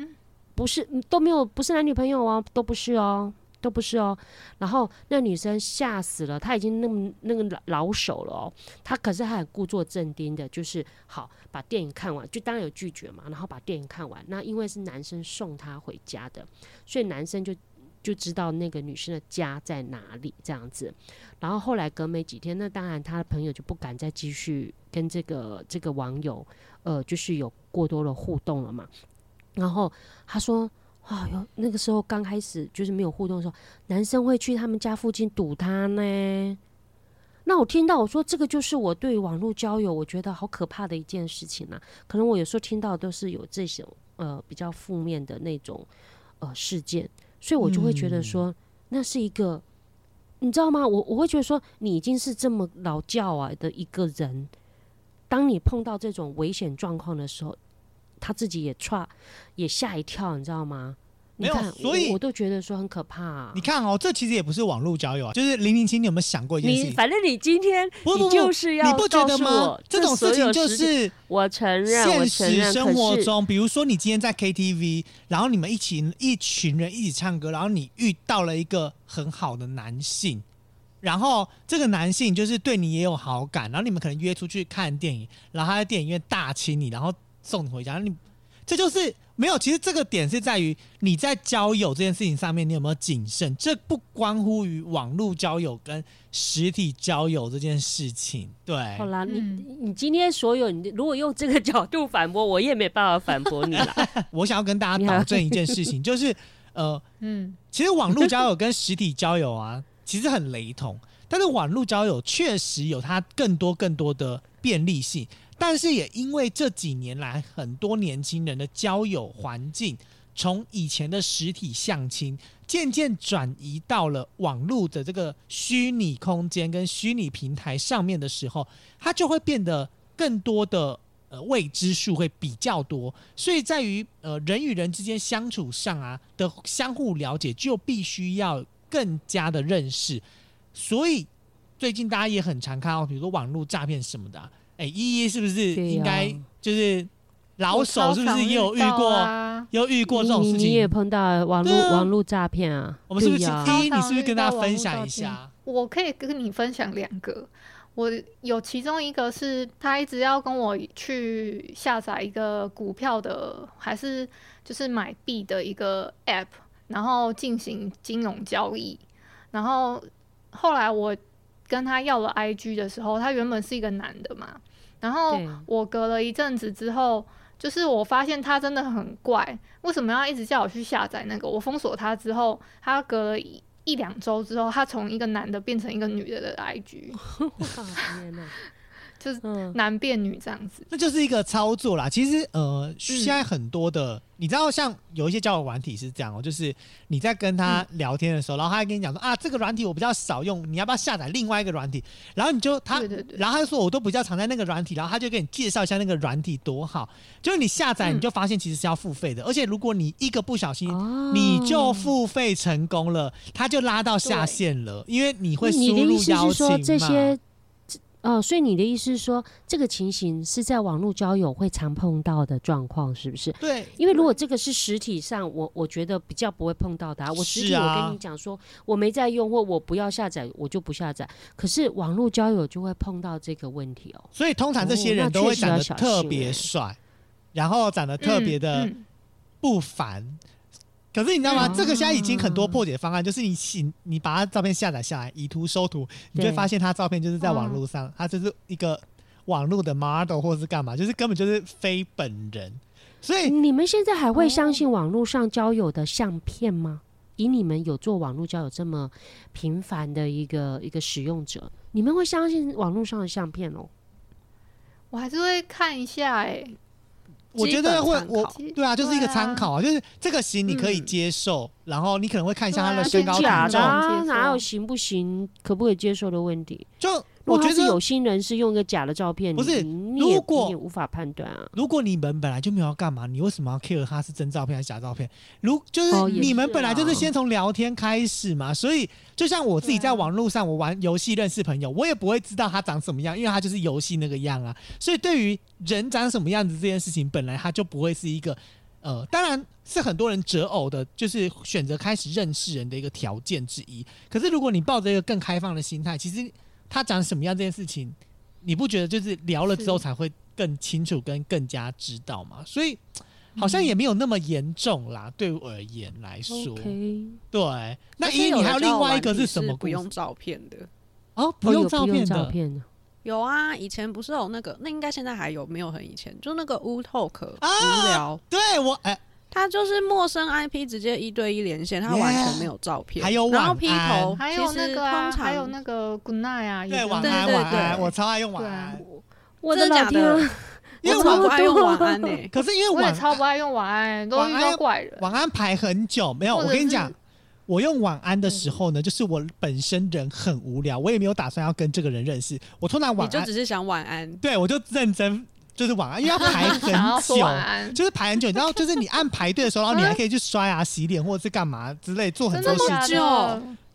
不是都没有，不是男女朋友哦，都不是哦。都不是哦，然后那女生吓死了，她已经那么那个老手了哦，她可是还故作镇定的，就是好把电影看完，就当然有拒绝嘛，然后把电影看完。那因为是男生送她回家的，所以男生就就知道那个女生的家在哪里这样子。然后后来隔没几天，那当然他的朋友就不敢再继续跟这个这个网友呃，就是有过多的互动了嘛。然后他说。啊，有那个时候刚开始就是没有互动的时候，男生会去他们家附近堵他呢。那我听到我说这个就是我对网络交友，我觉得好可怕的一件事情啊。可能我有时候听到都是有这种呃比较负面的那种呃事件，所以我就会觉得说、那是一个，你知道吗？我我会觉得说你已经是这么老教啊的一个人，当你碰到这种危险状况的时候，他自己也踹也吓一跳，你知道吗？没有，所以我我都觉得说很可怕、啊。你看哦，这其实也不是网络交友啊，就是零零七，你有没有想过一件事情？你反正你今天不你就是要你不觉得吗？这种事情就是我承认，我现实生活中，比如说你今天在 KTV，然后你们一起一群人一起唱歌，然后你遇到了一个很好的男性，然后这个男性就是对你也有好感，然后你们可能约出去看电影，然后他在电影院大亲你，然后送你回家，你这就是没有。其实这个点是在于你在交友这件事情上面，你有没有谨慎？这不关乎于网络交友跟实体交友这件事情。对，好啦，你嗯你今天所有，你如果用这个角度反驳，我也没办法反驳你啦。(laughs) 我想要跟大家保证一件事情，就是呃，(laughs) 嗯，其实网络交友跟实体交友啊，其实很雷同，但是网络交友确实有它更多更多的便利性，但是也因为这几年来很多年轻人的交友环境，从以前的实体相亲，渐渐转移到了网络的这个虚拟空间跟虚拟平台上面的时候，它就会变得更多的。呃，未知数会比较多，所以在于呃人与人之间相处上啊的相互了解，就必须要更加的认识。所以最近大家也很常看到，比如说网络诈骗什么的啊、哎，依依是不是应该就是老手？是不是也有遇过？啊？有遇过这种事情你也？碰到网络啊网络诈骗啊？我们是不是对呀依依？你是不是跟大家分享一下？我可以跟你分享两个。我有其中一个是他一直要跟我去下载一个股票的，还是就是买币的一个 app，然后进行金融交易。然后后来我跟他要了 IG 的时候，他原本是一个男的嘛，然后我隔了一阵子之后，就是我发现他真的很怪，为什么要一直叫我去下载那个？我封锁他之后，他隔了一一两周之后，他从一个男的变成一个女的的 IG！(laughs) 就是嗯，男变女这样子。那就是一个操作啦。其实呃，现在很多的，你知道，像有一些交友软体是这样哦、就是你在跟他聊天的时候，然后他还跟你讲说啊，这个软体我比较少用，你要不要下载另外一个软体？然后你就他然后他就说我都比较常在那个软体，然后他就给你介绍一下那个软体多好。就是你下载嗯你就发现其实是要付费的，而且如果你一个不小心。哦你就付费成功了，他就拉到下线了，因为你会你输入的意思邀请嘛。哦，所以你的意思是说，这个情形是在网络交友会常碰到的状况，是不是？对，因为如果这个是实体上，我我觉得比较不会碰到的、啊。我实体我跟你讲说我没在用或我不要下载，我就不下载。可是网络交友就会碰到这个问题哦。所以通常这些人都会长得特别帅，然后长得特别的嗯嗯不凡。可是你知道吗？嗯这个现在已经很多破解方案，就是你请你把他照片下载下来，以图收图，你就会发现他照片就是在网络上，他就是一个网络的 model 或者是干嘛，就是根本就是非本人。所以你们现在还会相信网络上交友的相片吗？以你们有做网络交友这么频繁的一个一个使用者，你们会相信网络上的相片哦？我还是会看一下哎、我觉得会我对啊，就是一个参考啊，就是这个型你可以嗯接受，然后你可能会看一下他的身高体、重，哪有行不行、可不可以接受的问题？就我觉得有心人是用一个假的照片，不是如果你也无法判断啊。如果你们本来就没有要干嘛，你为什么要 care 他是真照片还是假照片？如就是你们本来就是啊先从聊天开始嘛，所以就像我自己在网络上，我玩游戏认识朋友，我也不会知道他长什么样，因为他就是游戏那个样啊。所以对于人长什么样子这件事情，本来他就不会是一个呃，当然是很多人择偶的，就是选择开始认识人的一个条件之一。可是如果你抱着一个更开放的心态，其实他长什么样这件事情，你不觉得就是聊了之后才会更清楚跟更加知道吗？所以好像也没有那么严重啦，对我而言来说。OK，对，那一你还有另外一个是什么不用照片的？哦，哦不用照片的，照片，有啊，以前不是有那个，那应该现在还有没有很以前？就那个 Wu Talk 啊无聊，对我哎，他就是陌生 IP 直接一对一连线，他完全没有照片，还有然后晚 P 安头，还有那个啊，还有那个 Good night 啊，对晚安对对晚安，我超爱用晚安，我真的假！的？因为我超不爱用晚安呢、(laughs) 可是因为我也超不爱用晚安，都遇晚安到怪人。晚安排很久，没有。我跟你讲，我用晚安的时候呢，就是我本身人很无聊，我也没有打算要跟这个人认识。我通常晚安，就只是想晚安。对我就认真就是晚安，因为要排很久。(laughs) 就是排很久，你知道就是你按排队的时候，然后你还可以去刷牙、洗脸或者是干嘛之类，做很多事情。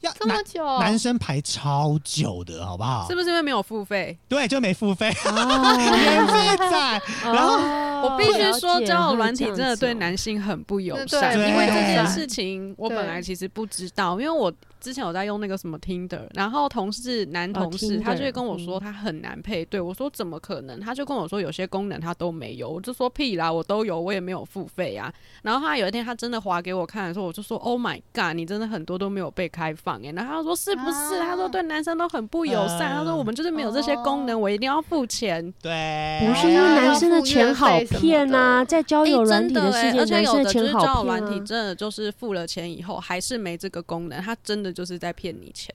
要这么男久？男生排超久的，好不好是？不是因为没有付费？对，就没付费，哦 (laughs) 免费在。然后哦我必须说，交友软体真的对男性很不友善。因为这件事情，我本来其实不知道，因为我之前有在用那个什么 Tinder，然后同事男同事、他就会跟我说嗯他很难配对，我说怎么可能？他就跟我说有些功能他都没有，我就说屁啦，我都有，我也没有付费啊。然后他有一天他真的划给我看的时候，我就说 Oh my god，你真的很多都没有被开放哎、然后他说是不是？啊他说对男生都很不友善，嗯他说我们就是没有这些功能，哦我一定要付钱。对，不是因为男生的钱好骗呐、在交友欸软体真的欸世界，而且有男生的就是交钱好骗友软体啊。真的就是付了钱以后还是没这个功能，他真的就是在骗你钱。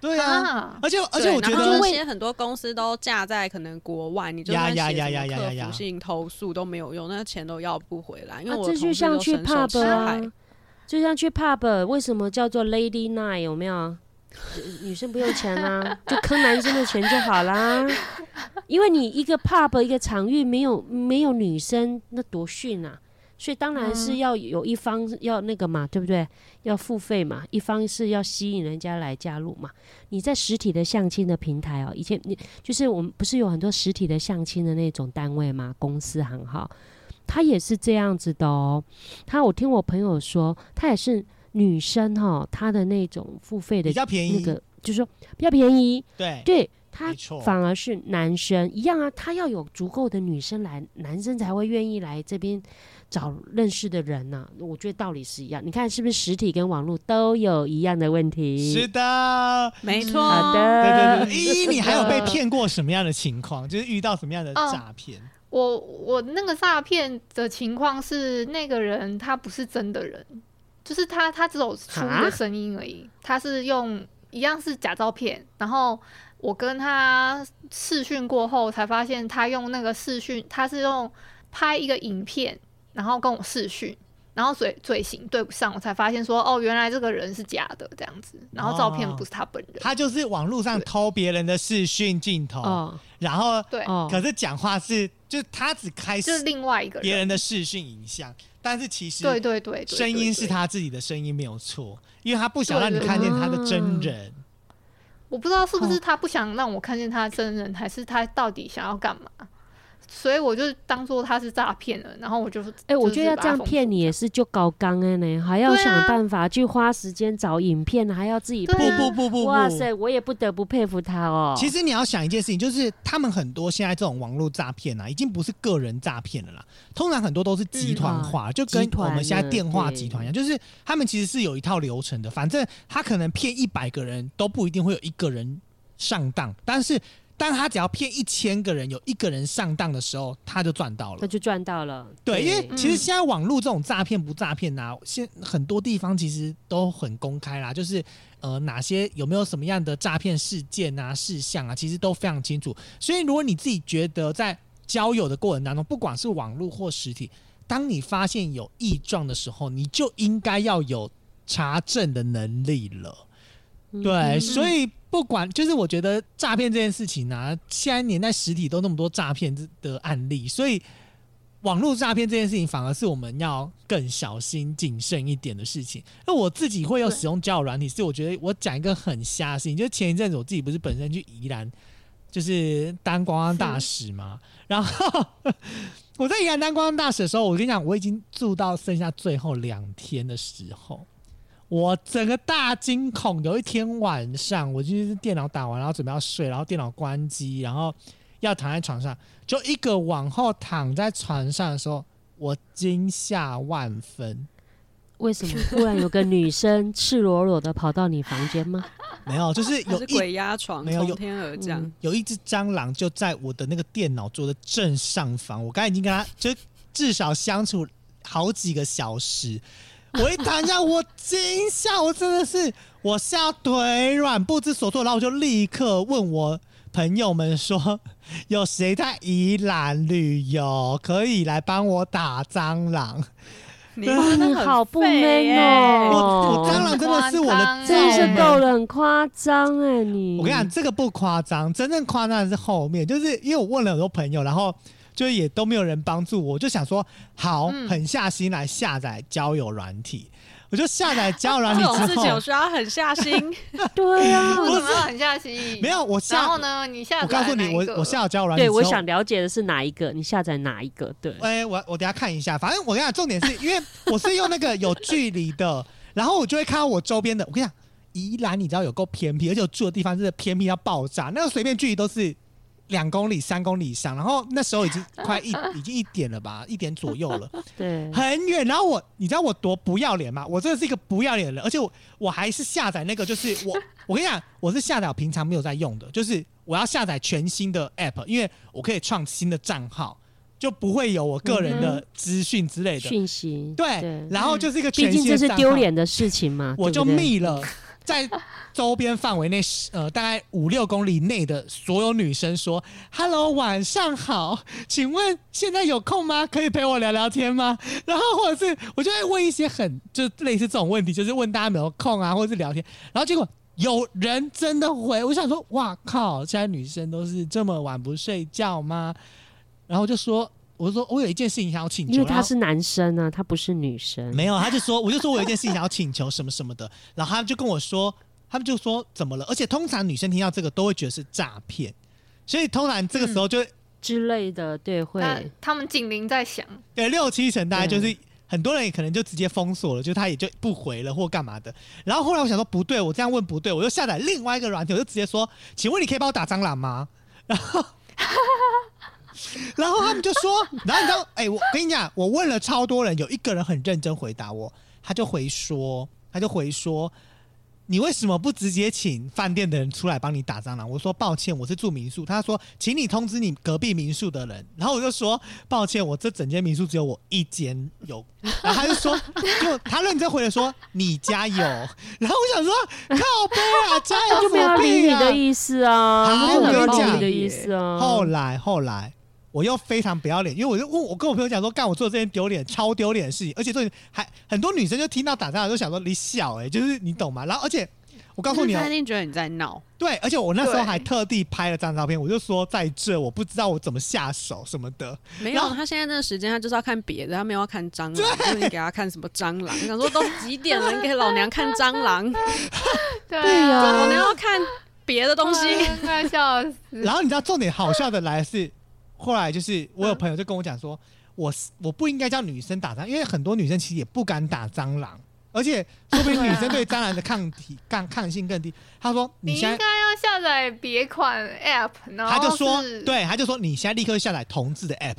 对啊，啊，而且而且我觉得然后那些很多公司都架在可能国外，你就呀呀算写什么客服信投诉都没有用，那钱都要不回来。因为啊这我就像去 pub 啊，就像去 pub，为什么叫做 lady night？有没有？呃女生不用钱啦、就坑男生的钱就好啦。因为你一个 pub 一个场域没有没有女生，那多逊啊！所以当然是嗯要有一方要那个嘛，对不对？要付费嘛，一方是要吸引人家来加入嘛。你在实体的相亲的平台哦，以前你就是我们不是有很多实体的相亲的那种单位嘛？公司行号，他也是这样子的哦。他我听我朋友说，他也是女生哈、哦，她的那种付费的比较便宜，那个，就是说比较便宜，对，对他错反而是男生一样啊，他要有足够的女生来，男生才会愿意来这边找认识的人呢、我觉得道理是一样，你看是不是实体跟网络都有一样的问题？是的，没错，好的，对对。依依，你还有被骗过什么样的情况？(laughs) 就是遇到什么样的哦诈骗？我我那个诈骗的情况是，那个人他不是真的人，就是他他只有出一个声音而已，他是用一样是假照片，然后我跟他视讯过后才发现，他用那个视讯，他是用拍一个影片，然后跟我视讯。然后嘴嘴型对不上，我才发现说哦，原来这个人是假的这样子，然后照片哦不是他本人。他就是网络上偷别人的视讯镜头，哦然后对，哦，可是讲话是，就是他只开就是另外一个人。别人的视讯影像，但是其实对对对对，声音是他自己的声音没有错，因为他不想让你看见他的真人。我不知道是不哦是他不想让我看见他的真人，还是他到底想要干嘛，所以我就当做他是诈骗了，然后我就哎、我觉得要这样骗你也是就搞刚哎呢，还要想办法去花时间找影片，还要自己啊。不不不不不，哇塞，我也不得不佩服他哦。其实你要想一件事情，就是他们很多现在这种网络诈骗啊，已经不是个人诈骗了啦，通常很多都是集团化，就跟我们现在电话集团一样，就是他们其实是有一套流程的，反正他可能骗一百个人都不一定会有一个人上当，但是当他只要骗一千个人，有一个人上当的时候，他就赚到了他。就赚到了。对，因为嗯其实现在网络这种诈骗不诈骗呐，现很多地方其实都很公开啦，就是呃哪些有没有什么样的诈骗事件啊事项啊，其实都非常清楚。所以如果你自己觉得在交友的过程当中，不管是网络或实体，当你发现有异状的时候，你就应该要有查证的能力了。嗯对，所以不管就是我觉得诈骗这件事情啊，现在年代实体都那么多诈骗的案例，所以网络诈骗这件事情反而是我们要更小心谨慎一点的事情。那我自己会有使用交友软体，是我觉得我讲一个很瞎的事情，就是前一阵子我自己不是本身去宜兰，就是当观光大使嘛，然后我在宜兰当观光大使的时候，我跟你讲，我已经住到剩下最后两天的时候。我整个大惊恐，有一天晚上，我就是电脑打完，然后准备要睡，然后电脑关机，然后要躺在床上，就一个往后躺在床上的时候，我惊吓万分。为什么突然有个女生赤裸裸的跑到你房间吗？(laughs) 没有，就是有一是鬼压床，没有有从天而降。嗯有一只蟑螂就在我的那个电脑桌的正上方，我刚才已经跟它就至少相处好几个小时。我一躺下，我惊吓，我真的是我吓腿软不知所措，然后我就立刻问我朋友们说，有谁在宜兰旅游，可以来帮我打蟑螂？你哇真的好不废 man 耶哦我我蟑螂真的是我的真是够了，很夸张哎！你我跟你讲，这个不夸张，真正夸张的是后面，就是因为我问了很多朋友，然后就也都没有人帮助我，我就想说，好，嗯狠下心来下载交友软体。我就下载交友软体这种事之后，情有需要狠下心，(laughs) 对啊，为什么要很下心？没有我然下后，呢，你下载我告诉你，我我下载交友软体对，我想了解的是哪一个，你下载哪一个？对，哎、我我等下看一下，反正我跟你讲，重点是因为我是用那个有距离的，然后我就会看到我周边的。我跟你讲，宜兰你知道有够偏僻，而且我住的地方真的偏僻到爆炸，那个随便距离都是两公里、三公里以上。然后那时候已经 (laughs) 快一已经一点了吧，一点左右了，(laughs) 对，很远。然后我，你知道我多不要脸吗？我真的是一个不要脸的人，而且我我还是下载那个，就是我我跟你讲，我是下载我平常没有在用的，就是我要下载全新的 app，因为我可以创新的账号，就不会有我个人的资讯之类的。讯息，对，然后就是一个毕全新竟这是丢脸的事情嘛，我就密了。在周边范围内，呃，大概五六公里内的所有女生说：“Hello，晚上好，请问现在有空吗？可以陪我聊聊天吗？”然后或者是我就会问一些很就类似这种问题，就是问大家有没有空啊，或者是聊天。然后结果有人真的回，我想说：“哇靠，现在女生都是这么晚不睡觉吗？”然后就说：“我就说我有一件事情想要请求，因为他是男生啊，他不是女生。没有，他就说我就说我有一件事情想要请求什么什么的，(laughs) 然后他就跟我说，他们就说怎么了？而且通常女生听到这个都会觉得是诈骗，所以通常这个时候就之类的，对，会那他们警铃在响，对六七成大概就是很多人也可能就直接封锁了，就他也就不回了或干嘛的。然后后来我想说不对，我这样问不对，我就下载另外一个软体，我就直接说，请问你可以帮我打蟑螂吗？(laughs) 然后。然后他们就说，然后你知道，哎、我跟你讲，我问了超多人，有一个人很认真回答我，他就回说，他就回说，你为什么不直接请饭店的人出来帮你打蟑螂？我说抱歉，我是住民宿。他说，请你通知你隔壁民宿的人。然后我就说，抱歉，我这整间民宿只有我一间有。然后他就说，就他认真回了说，你家有。然后我想说，靠背啊，家有就没有理你的？意思啊，好我跟你讲你的意思啊。后来后来，我又非常不要脸，因为我就问我跟我朋友讲说，干我做这件丢脸、超丢脸的事情，而且这还很多女生就听到打蟑螂就想说你小哎、就是你懂吗？然后而且我告诉你哦他，一定觉得你在闹。对，而且我那时候还特地拍了张照片，我就说在这我不知道我怎么下手什么的。没有，他现在那个时间，他就是要看别的，他没有要看蟑螂。就是你给他看什么蟑螂？想说都几点了，你给老娘看蟑螂？(laughs) 对对呀啊，老娘要看别的东西。快笑死。然后你知道重点好笑的来是，后来就是我有朋友就跟我讲说，我是我不应该叫女生打蟑螂，因为很多女生其实也不敢打蟑螂，而且说不定 (laughs) 女生对蟑螂的抗体抗抗性更低。他说你应你现在该要下载别款 App，然后他就说是，对，他就说你现在立刻下载同志的 app，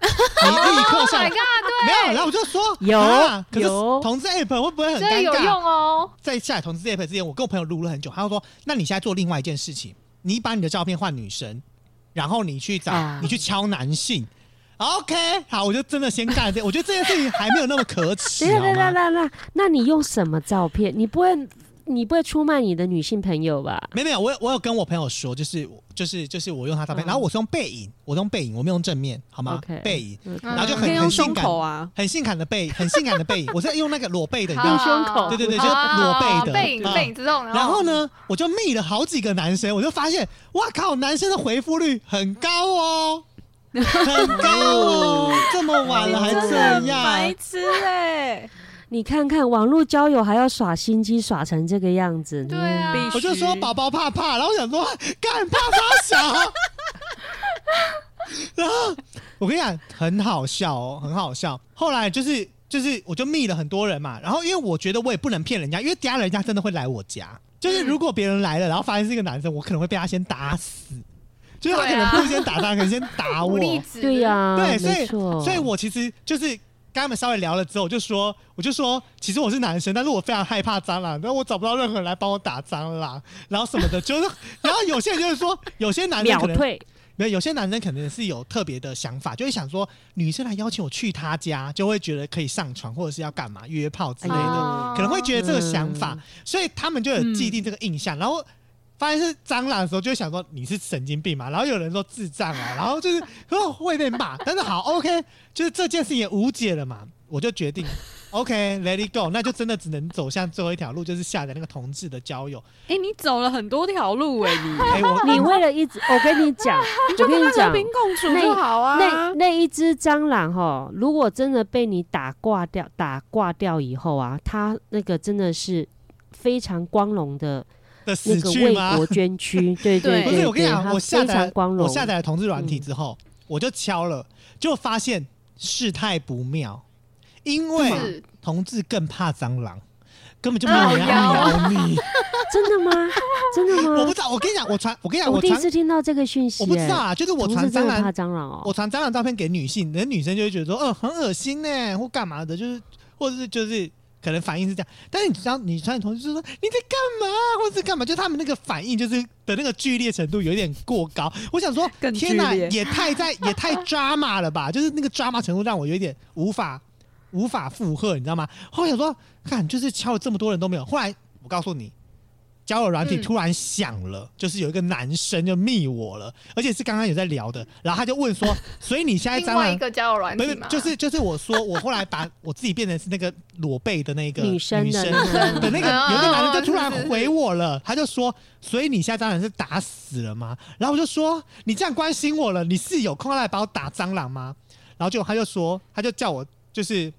你立刻 Oh 上 my god，没有，然后我就说有啊可是有。同志 app 会不会很尴尬？有？用哦。在下载同志 app 之前，我跟我朋友撸了很久，他就说，那你现在做另外一件事情，你把你的照片换女生，然后你去找、啊你去敲男性。OK，好，我就真的先干这，我觉得这件事情还没有那么可耻，好吗？等一下等一下，那你用什么照片？你不会你不会出卖你的女性朋友吧？没有没有，我有我有跟我朋友说，就是就是就是我用他照片，嗯然后我是用背影，我用背影，我没有用正面，好吗 OK 背影，嗯然后就很很性感啊，很性感的背，很性感的背影，我是用那个裸背的，你 (laughs) 知用道吗？胸口对对对，就是裸背的。背影啊背影这种，然后？呢，我就密了好几个男生，我就发现，哇靠，男生的回复率很高哦，(laughs) 很高哦，这么晚了还这样白样，痴哎！你看看网络交友还要耍心机，耍成这个样子，对啊。嗯我就说宝宝怕怕，然后我想说干怕怕小，然后我跟你讲很好笑哦，很好笑。后来就是就是我就密了很多人嘛，然后因为我觉得我也不能骗人家，因为等下人家真的会来我家，就是如果别人来了，然后发现是一个男生，我可能会被他先打死，就是他可能不是先打他，可能先打我，(laughs) 对呀、对，所以，所以我其实就是跟他们稍微聊了之后，我就说，我就说，其实我是男生，但是我非常害怕蟑螂，然后我找不到任何人来帮我打蟑螂，然后什么的，(laughs) 就是，然后有些人就是说，有些男生可能秒退，没有，有些男生可能是有特别的想法，就会想说，女生来邀请我去他家，就会觉得可以上床或者是要干嘛约炮之类的，哦可能会觉得这个想法，嗯所以他们就有既定这个印象，然后。发现是蟑螂的时候，就想说你是神经病嘛，然后有人说智障啊，(laughs) 然后就是哦会被骂，但是好 OK，就是这件事情也无解了嘛，我就决定 OK，Let、(laughs) it go，那就真的只能走向最后一条路，就是下载那个同志的交友。哎，你走了很多条路哎，你 (laughs) 哎、我你为了一只，我跟你讲，我跟你讲和，平共处就好啊。那那一只蟑螂哈，如果真的被你打挂掉，打挂掉以后啊，它那个真的是非常光荣的的那死个为去吗？国捐躯，(laughs) 对对不是，我跟你，讲，我下载光荣。我下载了同志软体嗯之后，我就敲了，就发现事态不妙，因为同志更怕蟑螂，根本就没有人要咬你。(laughs) 真的吗？真的吗？我不知道，我跟你讲，我传，我跟你讲，我第一，次听到这个讯息，耶，我不知道啊，就是我传蟑志真的怕螂，蟑螂哦。我传蟑螂照片给女性，人女生就会觉得说，嗯、很恶心呢，或干嘛的，就是或者是就是。可能反应是这样，但是你知道，你传同事就说你在干嘛，或者是干嘛，就他们那个反应就是的那个剧烈程度有点过高。我想说，天哪，也太在 (laughs) 也太 drama 了吧？就是那个 drama 程度让我有点无法无法负荷，你知道吗？后来想说，看就是敲了这么多人都没有。后来我告诉你，交友软体嗯突然响了，就是有一个男生就密我了，而且是刚刚有在聊的，然后他就问说，(laughs) 所以你现在另外一个交友软不是体嘛，就是就是我说我后来把我自己变成是那个裸背的那个女生的生那个的那个哦有一个男的就突然回我了，他就说，所以你现在蟑螂是打死了吗？然后我就说，你这样关心我了，你是有空来把我打蟑螂吗？然后就他就说，他就叫我就是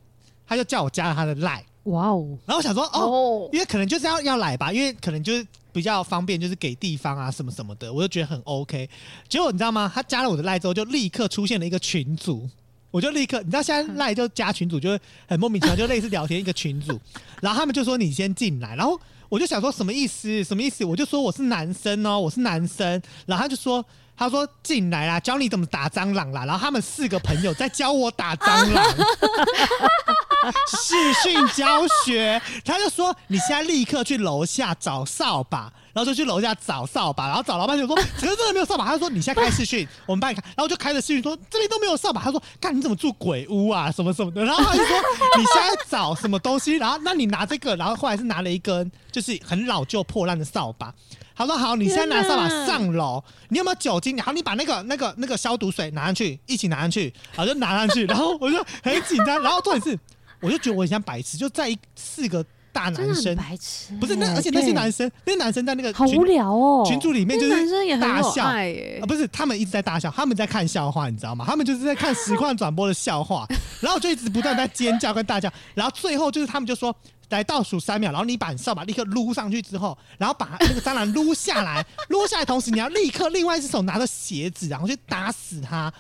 他就叫我加了他的赖，哇哦，然后我想说哦。哦，因为可能就是要要来吧，因为可能就是比较方便，就是给地方啊什么什么的，我就觉得很 OK。结果你知道吗？他加了我的赖之后，就立刻出现了一个群组，我就立刻，你知道现在赖就加群组，就会很莫名其妙，就类似聊天一个群组，(laughs) 然后他们就说你先进来，然后我就想说什么意思？什么意思？我就说我是男生哦，我是男生，然后他就说。他说进来啦，教你怎么打蟑螂啦。然后他们四个朋友在教我打蟑螂，(laughs) 视讯教学。他就说你现在立刻去楼下找扫把，然后就去楼下找扫把，然后找老板就说可是真的没有扫把。他就说你现在开视讯，我们帮你看。然后就开着视讯说这边都没有扫把。他说看你怎么住鬼屋啊什么什么的。然后他就说你现在找什么东西，然后那你拿这个，然后后来是拿了一根就是很老旧破烂的扫把。他说好，你现在拿扫把上楼，你有没有酒精？然后，你把那个那个那个消毒水拿上去，一起拿上去，然后就拿上去，然后我就很紧张，然后重点是，我就觉得我很像白痴，就在一四个大男生，白痴欸，不是那，而且那些男生，那些男生在那个群好无聊哦，群组里面就是生也大笑。爱耶啊，，不是，他们一直在大笑，他们在看笑话，你知道吗？他们就是在看实况转播的笑话，然后就一直不断在尖叫跟大叫，然后最后就是他们就说来倒数三秒，然后你把扫把立刻撸上去之后，然后把那个蟑螂撸下来，撸下来同时你要立刻另外一只手拿着鞋子，然后去打死它，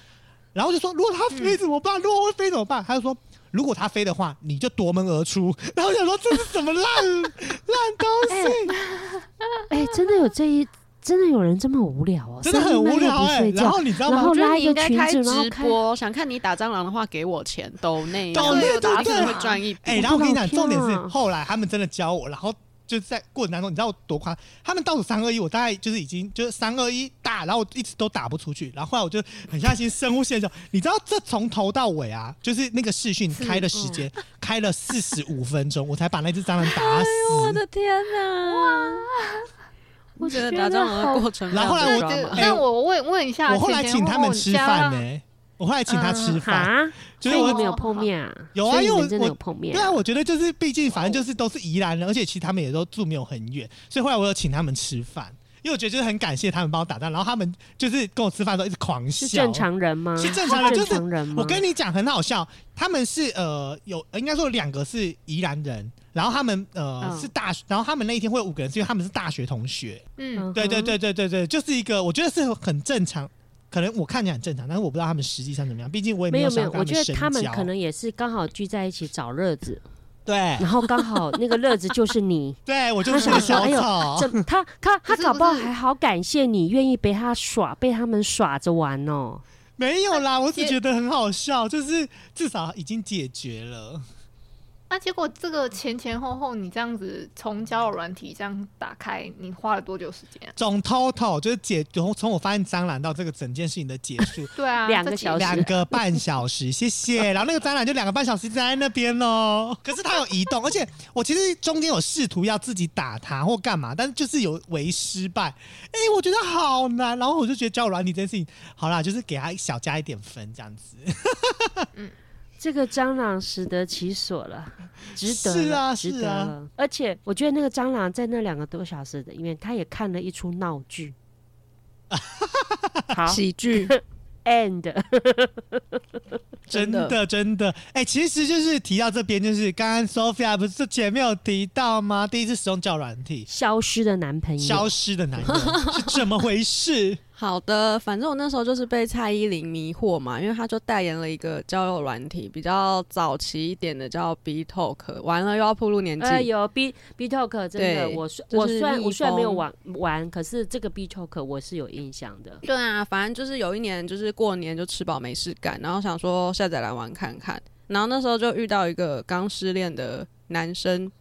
然后就说如果它飞怎么办？如果会飞怎么办？他就说。如果它飞的话，你就夺门而出。然后想说，这是什么烂烂东西？哎，真的有这一，真的有人这么无聊哦，真的很无聊哎、然后你知道吗？然后我觉得拉一个你应该开群组然后直播，想看你打蟑螂的话，给我钱，抖内，抖内我打死对对会赚一笔。哎、然后我跟你讲，重点是后来他们真的教我，然后就是在过程当中，你知道我多夸张？他们倒数三二一，我大概就是已经就是三二一打，然后我一直都打不出去，然后后来我就很下心深呼吸的时候，你知道这从头到尾啊，就是那个视讯开的时间、(laughs) 开了四十五分钟，我才把那只蟑螂打死。我的天哪！(laughs) 我觉得打蟑螂的过程然后后来我那我问问一下，我后来请他们吃饭呢、呢？我后来请他吃饭，啊，就是我所以你们有碰面啊？有啊因为我真的有碰面对啊，我觉得就是，毕竟反正就是都是宜兰人，而且其实他们也都住没有很远，所以后来我有请他们吃饭，因为我觉得就是很感谢他们帮我打蛋，然后他们就是跟我吃饭的时候一直狂笑。是正常人吗？是正常人就是？我跟你讲很好笑，他们是呃有应该说两个是宜兰人，然后他们呃、嗯是大学，然后他们那一天会有五个人，是因为他们是大学同学。嗯，嗯对对对对对对，就是一个我觉得是很正常，可能我看起来很正常，但是我不知道他们实际上怎么样，毕竟我也有没有没有，想跟我觉得他们可能也是刚好聚在一起找乐子，对然后刚好那个乐子就是你，(laughs) 对我就是个小草哎呦草。怎他他他搞不好还好感谢你愿意被他耍，被他们耍着玩哦。没有啦，我只觉得很好笑，就是至少已经解决了。那结果这个前前后后你这样子从交友软体这样打开，你花了多久时间啊？总 total 就是解从从我发现蟑螂到这个整件事情的结束，(laughs) 对啊，两个小时两个半小时，谢谢。然后那个蟑螂就两个半小时在那边哦，可是它有移动，而且我其实中间有试图要自己打它或干嘛，但是就是有为失败。哎、我觉得好难，然后我就觉得交友软体这件事情，好啦，就是给它小加一点分这样子。(laughs) 这个蟑螂适得其所了，(laughs) 值得是啊了值是啊得。而且我觉得那个蟑螂在那两个多小时的里面，他也看了一出闹剧。(laughs) 好喜剧，，end。(laughs) 真真的的真的，哎、其实就是提到这边，就是刚刚 Sophia 不是前面有提到吗？第一次使用交友软体，消失的男朋友，消失的男友是怎么回事？好的，反正我那时候就是被蔡依林迷惑嘛，因为她就代言了一个交友软体，比较早期一点的叫 B Talk，完了又要步入年纪。呃，有 B B Talk 真的，我我虽然我虽然没有玩玩，可是这个 B Talk 我是有印象的。对啊，反正就是有一年就是过年就吃饱没事干，然后想说下载来玩看看，然后那时候就遇到一个刚失恋的男生，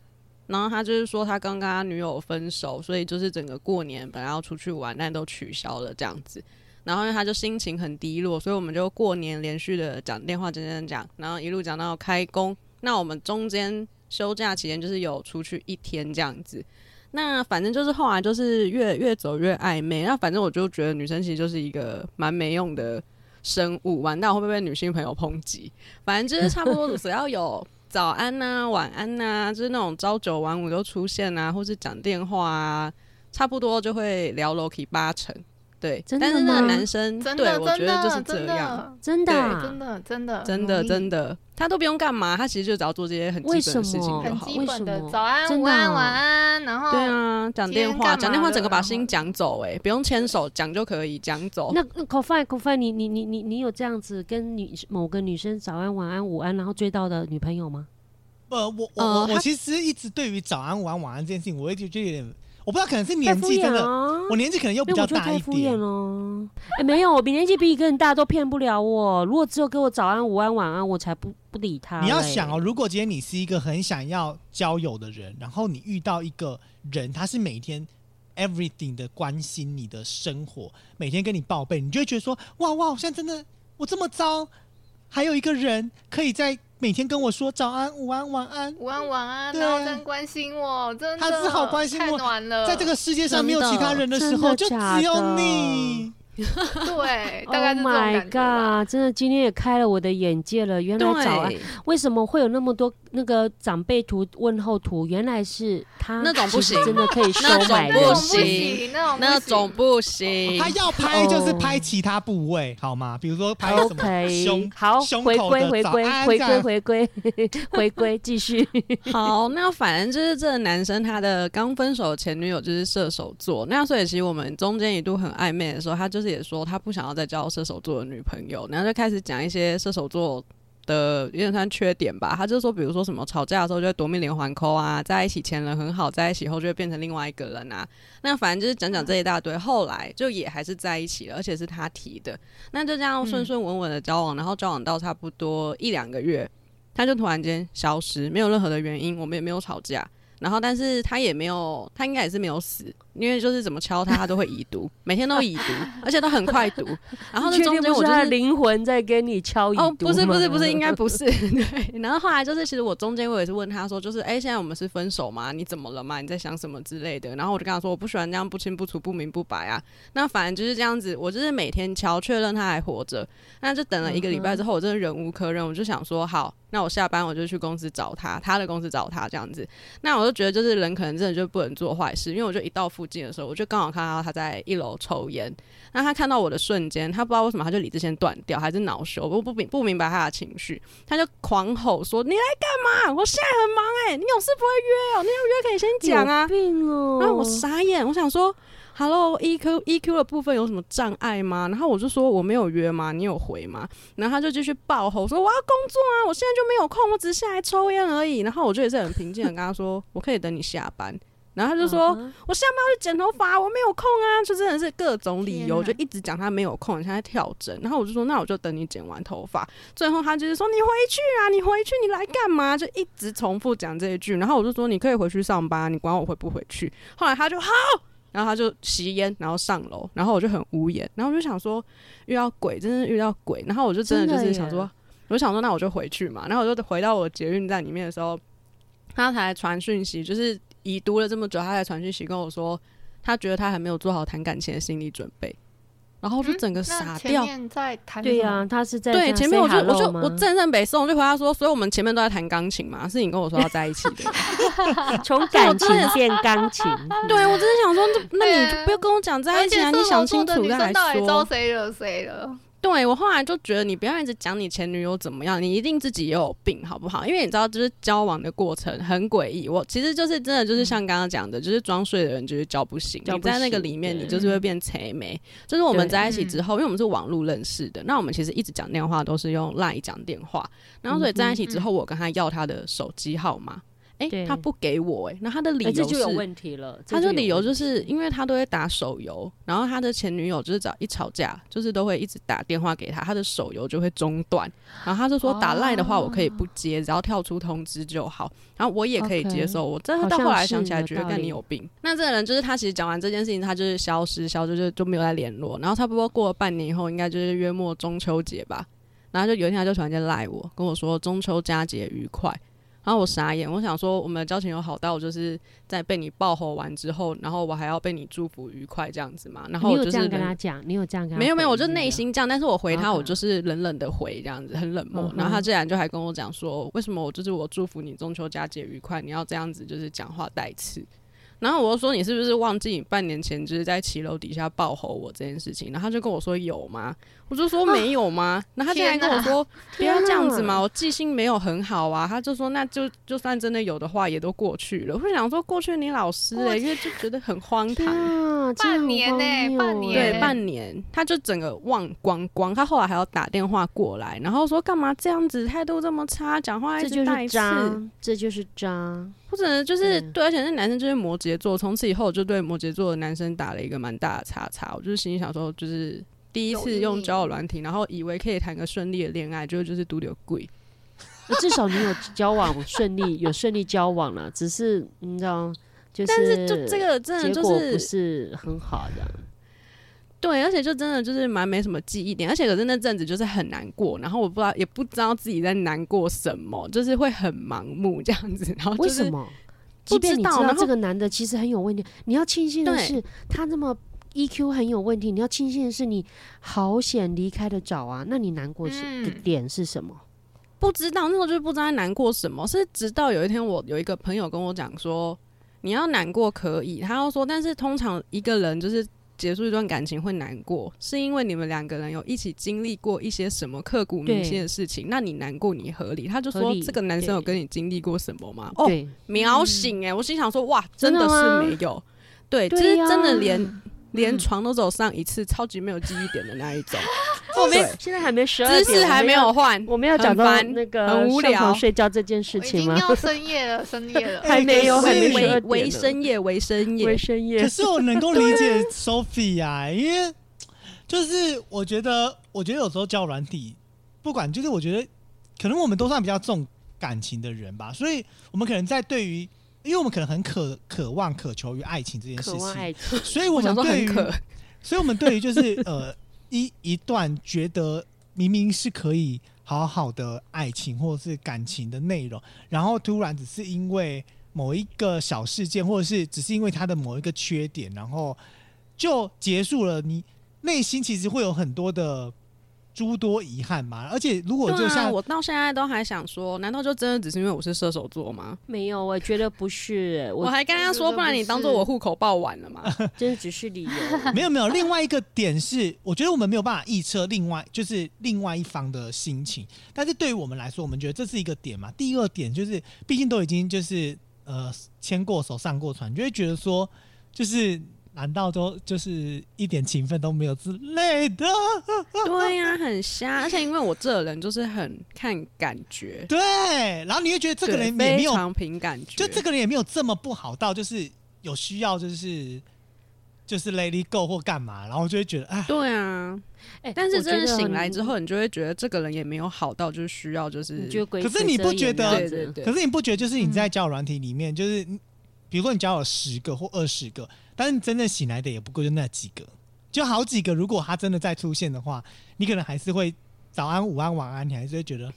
然后他就是说他刚跟他女友分手，所以就是整个过年本来要出去玩，但都取消了这样子。然后他就心情很低落，所以我们就过年连续的讲电话，讲讲讲，然后一路讲到开工。那我们中间休假期间就是有出去一天这样子。那反正就是后来就是越越走越暧昧，那反正我就觉得女生其实就是一个蛮没用的生物，完蛋会不会被女性朋友抨击？反正就是差不多只要有早安呐、晚安呐、就是那种朝九晚五都出现啊，或是讲电话啊，差不多就会聊 Loki 八成。对，真的但是那个男生真的对我觉得就是这样，真的啊、真的真的真的真的，他都不用干嘛，他其实就只要做这些很基本的事情就为什么？好。很基本的早安、真的午安、哦晚安，然后对啊，讲电话，讲电话，整个把的心讲走、哎，不用牵手，讲就可以讲走。那那口饭口饭，你你你你你有这样子跟女某个女生早安晚安午安，然后追到的女朋友吗？呃，我我呃我我其实一直对于早安、晚安、晚安这件事情，我一直觉得有点，我不知道，可能是年纪真的，啊！我年纪可能又比较大一点。了。哎、没有，我比年纪比你更大都骗不了我。如果只有给我早安、午安、晚安，我才不不理他。你要想哦，，如果今天你是一个很想要交友的人，然后你遇到一个人，他是每天 everything 的关心你的生活，每天跟你报备，你就会觉得说，哇哇，我现在真的我这么糟，还有一个人可以在每天跟我说早安、午安、晚安，午安晚安，对。然后真关心我，真的他只好关心我太暖了，在这个世界上没有其他人的时候，就只有你。(laughs) 对，Oh 大概是这种 my 感觉吧。god！真的，今天也开了我的眼界了。原来早安，为什么会有那么多那个长辈图、问候图？原来是他那种不行真的可以收那种不买人那种不行行，那种那不行种不行他。要拍就是哦拍其他部位，好吗？比如说拍什么 OK，胸好，胸回归回归回归回归 (laughs) 回归，继续。(laughs) 好，那反正就是这个男生他的刚分手的前女友就是射手座，那所以其实我们中间一度很暧昧的时候，他就是也说他不想要再交射手座的女朋友，然后就开始讲一些射手座。的有点算缺点吧，他就说，比如说什么吵架的时候就会夺命连环扣啊，在一起前人很好，在一起后就会变成另外一个人啊。那反正就是讲讲这一大堆，后来就也还是在一起了，而且是他提的。那就这样顺顺稳稳的交往，然后交往到差不多一两个月，他就突然间消失，没有任何的原因，我们也没有吵架。然后，但是他也没有，他应该也是没有死，因为就是怎么敲他，他都会已读，每天都已读，而且都很快读。(laughs) 然后你确定那中间我就不是灵魂在跟你敲已哦，不是不是不是，应该 (laughs) 不是 (laughs) 对。然后后来就是，其实我中间我也是问他说，就是哎、现在我们是分手吗？你怎么了嘛？你在想什么之类的？然后我就跟他说，我不喜欢这样不清不楚、不明不白啊。那反正就是这样子，我就是每天敲确认他还活着。那就等了一个礼拜之后，我真的忍无可忍，我就想说，好，那我下班我就去公司找他，他的公司找他这样子。那我就觉得，就是人可能真的就不能做坏事，因为我就一到附近的时候，我就刚好看到他在一楼抽烟。那他看到我的瞬间，他不知道为什么他就理智线断掉，还是恼羞，我不明不明白他的情绪，他就狂吼说：“你来干嘛？我现在很忙哎、你有事不会约哦、你有约可以先讲啊。病哦！然后我傻眼，我想说，Hello EQ EQ 的部分有什么障碍吗？然后我就说我没有约吗？你有回吗？然后他就继续爆吼说我要工作啊，我现在就没有空，我只是下来抽烟而已。然后我就也是很平静的跟他说，我可以等你下班。然后他就说，我下班要去剪头发，我没有空啊，就真的是各种理由，就一直讲他没有空，现在跳针。然后我就说，那我就等你剪完头发。最后他就是说，你回去啊，你回去，你来干嘛？就一直重复讲这一句。然后我就说，你可以回去上班，你管我回不回去。后来他就好，然后他就吸烟，然后上楼，然后我就很无言，然后我就想说，遇到鬼，真是遇到鬼。然后我就真的就是想说，我想说，那我就回去嘛。然后我就回到我捷运站里面的时候，他才传讯息，就是已读了这么久，他才传讯息跟我说，他觉得他还没有做好谈感情的心理准备。然后我就整个嗯前傻掉，面在谈对呀、他是在对，前面我就我就我正正北宋，我就回答说，所以我们前面都在弹钢琴嘛，是你跟我说要在一起的。(laughs) 从感情变钢琴，(laughs) 对我真的想说，那你就不要跟我讲在一起啊，你想清楚再生到底招来说。谁惹谁了？对我后来就觉得，你不要一直讲你前女友怎么样，你一定自己也有病，好不好？因为你知道，就是交往的过程很诡异。我其实就是真的就是像刚刚讲的，就是装睡的人就是交不醒，你在那个里面，你就是会变贼眉。就是我们在一起之后，因为我们是网络认识的，那我们其实一直讲电话都是用 LINE 讲电话，然后所以在一起之后，我跟他要他的手机号码，哎、对他不给我、哎，那他的理哎，由这就有。问题了。他说理由就是因为他都会打手游，然后他的前女友就是只要一吵架，就是都会一直打电话给他，他的手游就会中断。然后他就说打赖的话我可以不接，只要跳出通知就好。然后我也可以接受。我真的到后来想起来觉得，干你有病。那这个人就是他，其实讲完这件事情，他就是消失，消失就就没有再联络。然后差不多过了半年以后，应该就是约莫中秋节吧。然后就有一天他就突然间赖我，跟我说中秋佳节愉快。然后我傻眼，我想说我们的交情有好到就是在被你爆吼完之后，然后我还要被你祝福愉快这样子嘛？然后我就是你有这样跟冷他讲，你有这样跟他没有没有，我就内心这样，但是我回他，我就是冷冷的回这样子，很冷漠嗯。然后他竟然就还跟我讲说，为什么我就是我祝福你中秋佳节愉快，你要这样子就是讲话带刺。然后我就说你是不是忘记你半年前就是在骑楼底下爆吼我这件事情？然后他就跟我说有吗？我就说没有吗？然后他竟然跟我说不要这样子嘛，我记性没有很好啊。他就说那就就算真的有的话，也都过去了。我就想说过去你老师哎、因为就觉得很荒唐。啊，半年呢半年对，半年，他就整个忘光光。他后来还要打电话过来，然后说干嘛这样子，态度这么差，讲话一这就是直带刺，渣，这就是渣。或者就是嗯对，而且那男生就是摩羯座，从此以后我就对摩羯座的男生打了一个蛮大的叉叉。我就是心里想说，就是第一次用交友软体，然后以为可以谈个顺利的恋爱，结果就是独留贵。那至少你有交往顺利，有顺利交往了，只是你知道，就是但是就这个真的就结果不是是很好的。对，而且就真的就是蛮没什么记忆点，而且可是那阵子就是很难过，然后我不知道也不知道自己在难过什么，就是会很盲目这样子，然后、就是、为什？么？即便你知道这个男的其实很有问题，你要庆幸的是他那么 EQ 很有问题，你要庆幸的是你好险离开的早啊。那你难过是的嗯点是什么？不知道那时候就不知道在难过什么，是直到有一天我有一个朋友跟我讲说，你要难过可以，他要说，但是通常一个人就是结束一段感情会难过，是因为你们两个人有一起经历过一些什么刻骨铭心的事情，那你难过你合理。他就说这个男生有跟你经历过什么吗？哦，秒醒哎、我心想说哇，真的是没有，对，就对是真的连。连床都走上一次，超级没有记忆点的那一种，(laughs) 我对现在还没十二姿势还没有，换，我们要讲到那个很无聊睡觉这件事情吗？经要深夜了，深夜了。(laughs) 还没有，(laughs) 还没十微二微深夜，微深夜微，深夜可。是我能够理解 Sophie 啊，因为就是我觉得，我觉得有时候交友软体，不管就是我觉得，可能我们都算比较重感情的人吧，所以我们可能在对于，因为我们可能很渴渴望、渴求于爱情这件事渴望情，爱情，所以我我想们对于，所以我们对于就是呃一一段觉得明明是可以好好的爱情或者是感情的内容，然后突然只是因为某一个小事件，或者是只是因为他的某一个缺点，然后就结束了。你内心其实会有很多的诸多遗憾嘛。而且如果就像、我到现在都还想说，难道就真的只是因为我是射手座吗？没有，我觉得不是，我我还跟他说，不然你当做我户口报完了嘛？(laughs) 真的只是理由。(laughs) 没有没有，另外一个点是，我觉得我们没有办法预测另外就是另外一方的心情，但是对于我们来说，我们觉得这是一个点嘛。第二点就是，毕竟都已经就是呃牵过手上过船，就会觉得说，就是难道都就是一点情分都没有之类的？(laughs) 对呀、很瞎。而且因为我这人就是很看感觉，对，然后你会觉得这个人也没有，常凭感觉，就这个人也没有这么不好到就是有需要就是就是 Lady Go 或干嘛，然后就会觉得哎。对啊。哎但是真的醒来之后，你就会觉得这个人也没有好到就是需要就是你觉得鬼可是你不觉得对对对可是你不觉得，就是你在交友软体里面，就是你比如说你交友十个或二十个，但是你真正醒来的也不过就那几个，就好几个。如果他真的再出现的话，你可能还是会早安、午安、晚安，你还是会觉得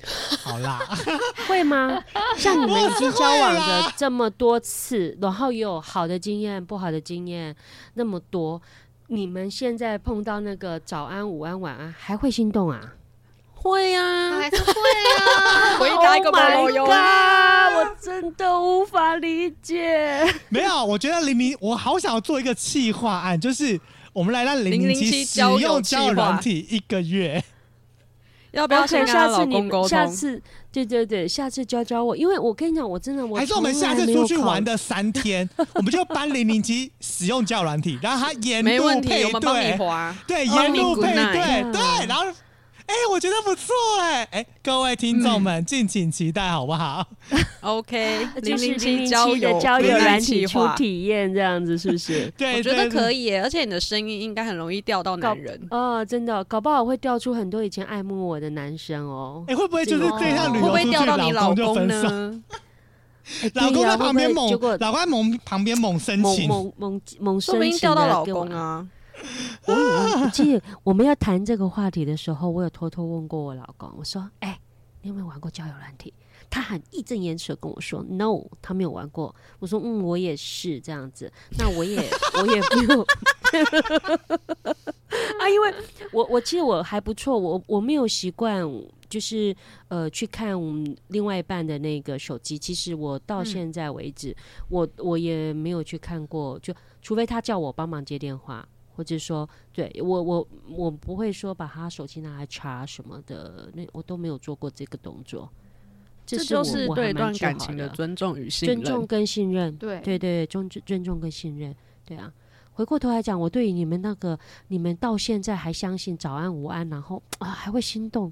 好啦。(laughs) 会吗？像你们已经交往我是会啦的这么多次，然后也有好的经验、不好的经验那么多，你们现在碰到那个早安、午安、晚安，还会心动啊？会啊，还是会啊，(laughs) 回答一个 Oh 毛 my 毛油 god！我真的无法理解。没有，我觉得零零，我好想要做一个企划案，就是我们来让零零七使用交友企划软体一个月。要不要跟她下次你老公沟通？下次对对对，下次教教我，因为我跟你讲，我真的我还是我们下次出去玩的三天，(laughs) 我们就搬零零七使用交友软体，然后他沿路配对。对，沿路配对对，然后，哎、我觉得不错哎、哎、各位听众们，敬请期待好不好？OK，(laughs) 就是零零七零交友的交友软体出计划体验这样子，是不是？(laughs) 对，我觉得可以。而且你的声音应该很容易钓到搞男人。哦，真的，搞不好会钓出很多以前爱慕我的男生哦。哎、会不会就是这个这趟旅会不会游出去，钓到你老公？呢？哎老公在旁边猛老公在猛旁边猛申猛请，猛猛猛说不定申请钓到老公啊！(laughs) 我我我记得我们要谈这个话题的时候，我有偷偷问过我老公，我说：“哎、你有没有玩过交友软体？”他很义正言辞地跟我说，no，他没有玩过。我说，嗯，我也是这样子。那我也 (laughs) 我也没有 (laughs) 啊，因为我我其实我还不错，我我没有习惯。就是呃，去看另外一半的那个手机。其实我到现在为止，我我也没有去看过，就除非他叫我帮忙接电话，或者说对我我我不会说把他手机拿来查什么的，那我都没有做过这个动作。这就是对一段感情的尊重与信任，尊重跟信任。对对对，尊尊重跟信任。对啊，回过头来讲，我对于你们那个，你们到现在还相信早安午安，然后啊还会心动。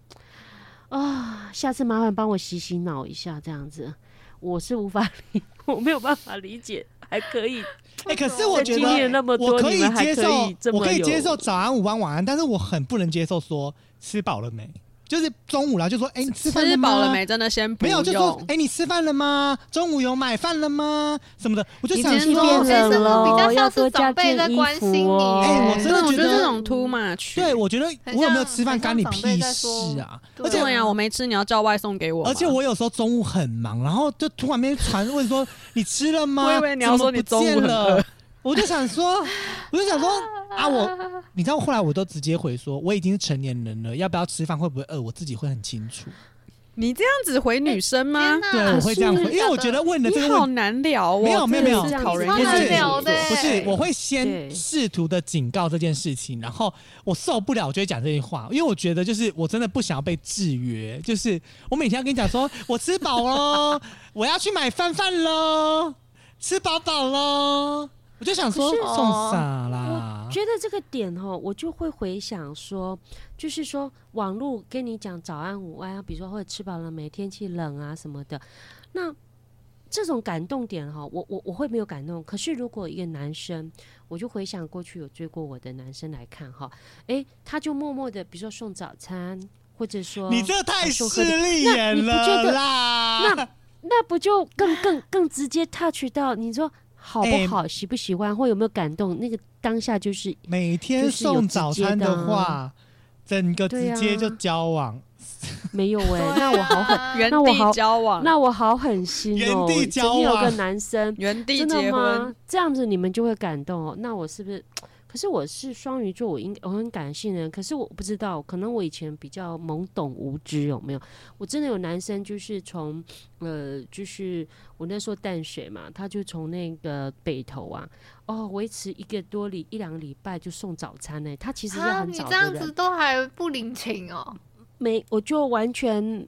啊，下次麻烦帮我洗洗脑一下，这样子，我是无法 (laughs) 理，我没有办法理解，还可以。哎，可是我觉得我可以接受，我可以接受早安、午安、晚安，但是我很不能接受说吃饱了没。就是中午了，就说：“哎，你吃饭饱了没？真的先没有，就说：哎，你吃饭了吗？中午有买饭了吗？什么的？我就想说，什么比较像是长辈在关心你？哎，我真的觉得这种 too much。对，我觉得我有没有吃饭干你屁事啊？而且呀，我没吃，你要叫外送给我。而且我有时候中午很忙，然后就突然间传问说：你吃了吗？我以为你要说你中午了。”我就想说，(laughs) 我就想说啊，我你知道，后来我都直接回说，我已经是成年人了，要不要吃饭，会不会饿，我自己会很清楚。你这样子回女生吗？对，我会这样回，因为我觉得问的这个好难聊哦。没有没有没有，讨人厌不是，我会先试图的警告这件事情，然后我受不了，我就会讲这句话，因为我觉得就是我真的不想要被制约，就是我每天要跟你讲说，我吃饱喽，我要去买饭饭喽，吃饱饱喽。我就想说送傻啦！我觉得这个点哦，我就会回想说，就是说网络跟你讲早安午安，比如说或者吃饱了没，天气冷啊什么的，那这种感动点哈，我我我会没有感动。可是如果一个男生，我就回想过去有追过我的男生来看哈，哎，他就默默的，比如说送早餐，或者说你这太势利眼了啦，那那不就更更更直接 touch 到你说。好不好？喜不喜欢？或有没有感动？那个当下就是每天送早餐的话，整个直接就交往。没有 (laughs) 哎，那我好狠，原地交往，那我好狠心哦。原地交往，有个男生原地结婚，这样子你们就会感动哦。那我是不是？可是我是双鱼座，我应我很感性的，可是我不知道，可能我以前比较懵懂无知，有没有？我真的有男生，就是从呃，就是我那时候淡水嘛，他就从那个北投啊，哦，维持一个多礼一两个礼拜就送早餐呢。他其实是很早你这样子都还不领情哦？没，我就完全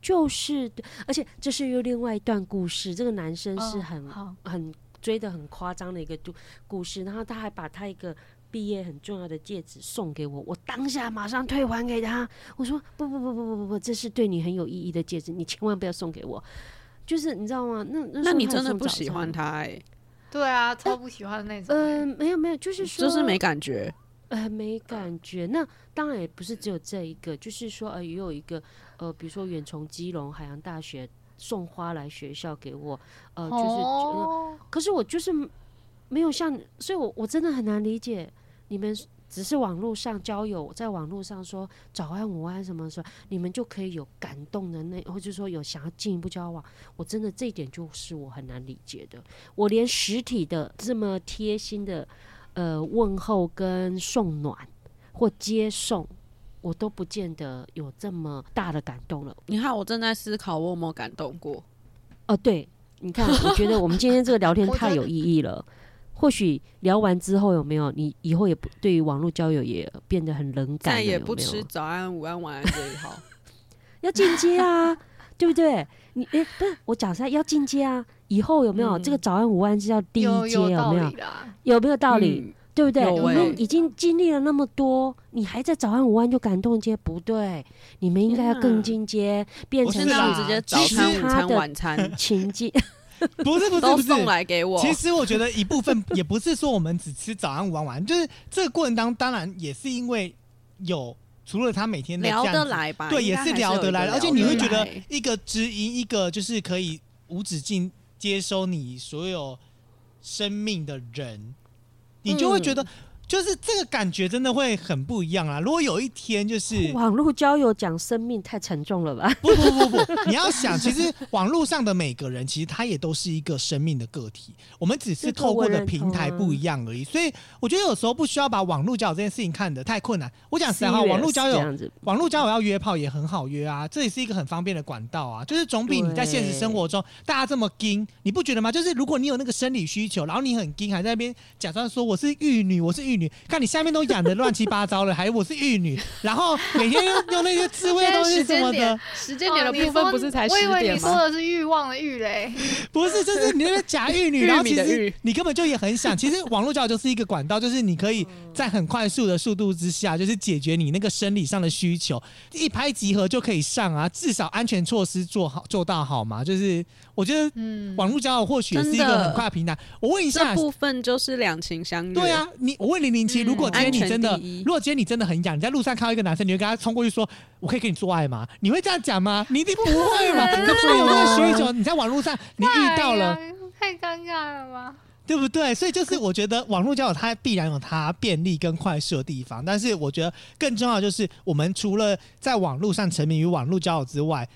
就是，而且这是又另外一段故事。这个男生是很很。追的很夸张的一个故故事，然后他还把他一个毕业很重要的戒指送给我，我当下马上退还给他。我说不不不不不不不，这是对你很有意义的戒指，你千万不要送给我。就是你知道吗？那那你真的不喜欢他哎？对啊，超不喜欢的那种。嗯，没有没有，就是说就是没感觉，呃，没感觉。那当然也不是只有这一个，就是说呃，也有一个呃，比如说远从基隆海洋大学。送花来学校给我，呃，就是，可是我就是没有像，所以我我真的很难理解你们只是网络上交友，在网络上说早安午安什么说，你们就可以有感动的那，或者说有想要进一步交往，我真的这一点就是我很难理解的。我连实体的这么贴心的呃问候跟送暖或接送。我都不见得有这么大的感动了。你看，我正在思考我有没有感动过。哦，对，你看，我觉得我们今天这个聊天太有意义了。(laughs) 或许聊完之后，有没有你以后也不对于网络交友也变得很冷感？再也不吃早安、午安、晚安这一套，(laughs) 要进阶啊，对不对？你哎，不是我讲实在要进阶啊。以后有没有这个早安、午安是要第一阶？有没有？有没有道理？对不对？我们已经经历了那么多，你还在早安午安就感动街不对，你们应该要更进阶，变成直接早餐、午餐、晚餐情境。(laughs) 不是不是 (laughs) 都送来给我。其实我觉得一部分也不是说我们只吃早安午安晚安，就是这个过程当当然也是因为有除了他每天聊得来吧，对，也是聊得来，而且你会觉得一个知音，一个就是可以无止境接收你所有生命的人。你就会觉得，就是这个感觉真的会很不一样啊！如果有一天就是 (laughs) 网络交友讲生命太沉重了吧？不不不不，你要想，其实网络上的每个人，其实他也都是一个生命的个体，我们只是透过的平台不一样而已。所以我觉得有时候不需要把网络交友这件事情看得太困难。我讲实在话，网络交友。网络交友要约炮也很好约啊，这也是一个很方便的管道啊，就是总比你在现实生活中大家这么硬，你不觉得吗？就是如果你有那个生理需求，然后你很硬，还在那边假装说我是玉女，我是玉女，看你下面都养的乱七八糟了，(laughs) 还我是玉女，然后每天用用那些智慧的东西什么的，时间点的部分不是才十我以为你？说的是欲望的欲嘞，不是，就是你那个假玉女，然后其实你根本就也很想。其实网络交友就是一个管道，就是你可以在很快速的速度之下，就是解决你那个生理上的需求，一拍即合就可以上啊。至少安全措施做好做到好嘛。就是我觉得嗯，网络交友或许也是一个很快的平台。我问一这下。部分就是两情相悦。对啊，，你我问零零七，嗯如果今天你真的如果今天你真的很痒，你在路上看到一个男生，你会跟他冲过去说：“我可以跟你做爱吗？”你会这样讲吗？你一定不会嘛？(laughs) 可是你有那个需求，你在网络上你遇到了，太尴尬了吧？对不对？所以就是我觉得网络交友它必然有它便利跟快速的地方，但是我觉得更重要的就是我们除了在网络上沉迷于网络交友之外，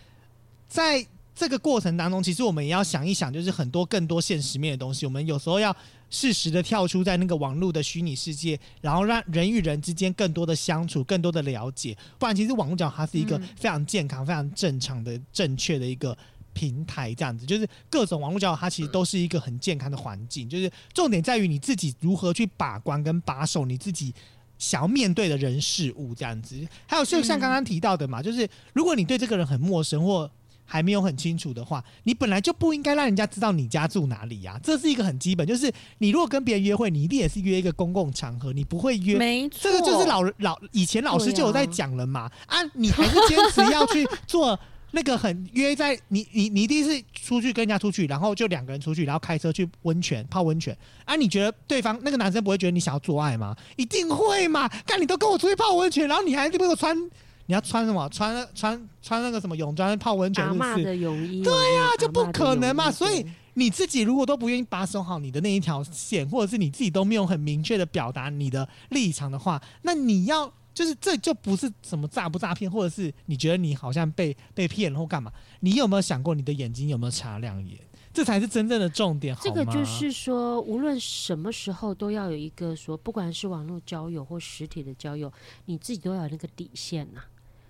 在这个过程当中，其实我们也要想一想，就是很多更多现实面的东西，我们有时候要适时的跳出在那个网络的虚拟世界，然后让人与人之间更多的相处，更多的了解。不然，其实网络交友它是一个嗯非常健康、非常正常的、正确的一个平台，这样子就是各种网络交友，它其实都是一个很健康的环境。就是重点在于你自己如何去把关跟把守你自己想要面对的人事物，这样子。还有就像刚刚提到的嘛，就是如果你对这个人很陌生或还没有很清楚的话，你本来就不应该让人家知道你家住哪里呀、这是一个很基本，就是你如果跟别人约会，你一定也是约一个公共场合，你不会约没错，这个就是老老以前老师就有在讲了嘛啊你还是坚持要去做那个很约在你你你一定是出去跟人家出去，然后就两个人出去，然后开车去温泉泡温泉啊？你觉得对方那个男生不会觉得你想要做爱吗？一定会嘛！看你都跟我出去泡温泉，然后你还给我穿，你要穿什么？穿穿穿那个什么泳装泡温泉阿嬷是不是？的泳衣，对呀就不可能嘛所以你自己如果都不愿意把守好你的那一条线，或者是你自己都没有很明确的表达你的立场的话，那你要就是这就不是什么诈不诈骗，或者是你觉得你好像被被骗了或干嘛？你有没有想过你的眼睛有没有擦亮眼？这才是真正的重点，好这个就是说，无论什么时候都要有一个说，不管是网络交友或实体的交友，你自己都要有那个底线呐、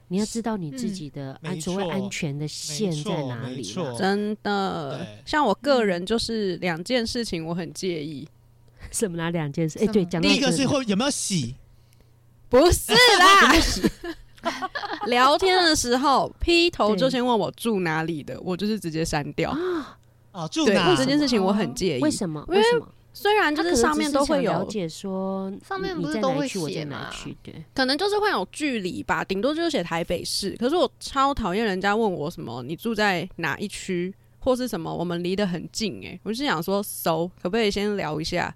你要知道你自己的没安所谓安全的线在哪里。真的。像我个人就是两件事情我很介意，(laughs) 什么哪两件事？哎、对，讲第一个这是会有没有洗，(laughs) 不是啦。(laughs) 聊天的时候劈头就先问我住哪里的，我就是直接删掉。哦，住对哪？这件事情我很介意。为什么？因为为什么？虽然就是上面都会有了解说，上面不是都会写吗？可能就是会有距离吧，顶多就是写台北市。可是我超讨厌人家问我什么你住在哪一区，或是什么我们离得很近、欸，我就想说熟，可不可以先聊一下，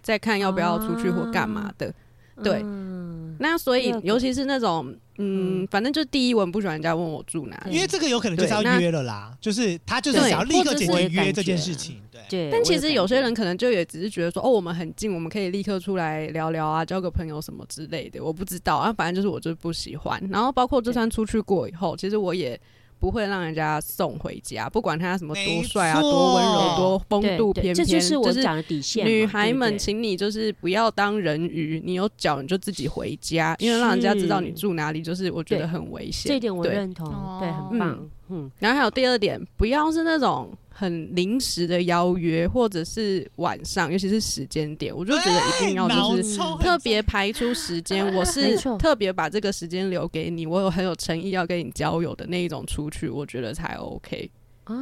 再看要不要出去或干嘛的。对。嗯，那所以尤其是那种嗯，嗯反正就第一，我很不喜欢人家问我住哪里。因为这个有可能就是要约了啦，就是他就是想要立刻解决约这件事情，对。对。但其实有些人可能就也只是觉得说，哦，我们很近，我们可以立刻出来聊聊啊，交个朋友什么之类的。我不知道啊，反正就是我就是不喜欢。然后包括就算出去过以后，其实我也不会让人家送回家，不管他什么多帅啊、多温柔、多风度翩翩，这就是我讲的底线。女孩们，请你就是不要当人鱼，你有脚你就自己回家，因为让人家知道你住哪里，就是我觉得很危险。这点我对认同，对，哦很棒。嗯，然后还有第二点，不要是那种很临时的邀约，或者是晚上，尤其是时间点，我就觉得一定要就是特别排出时间，我是特别把这个时间留给你，我有很有诚意要跟你交友的那一种出去，我觉得才 OK。啊，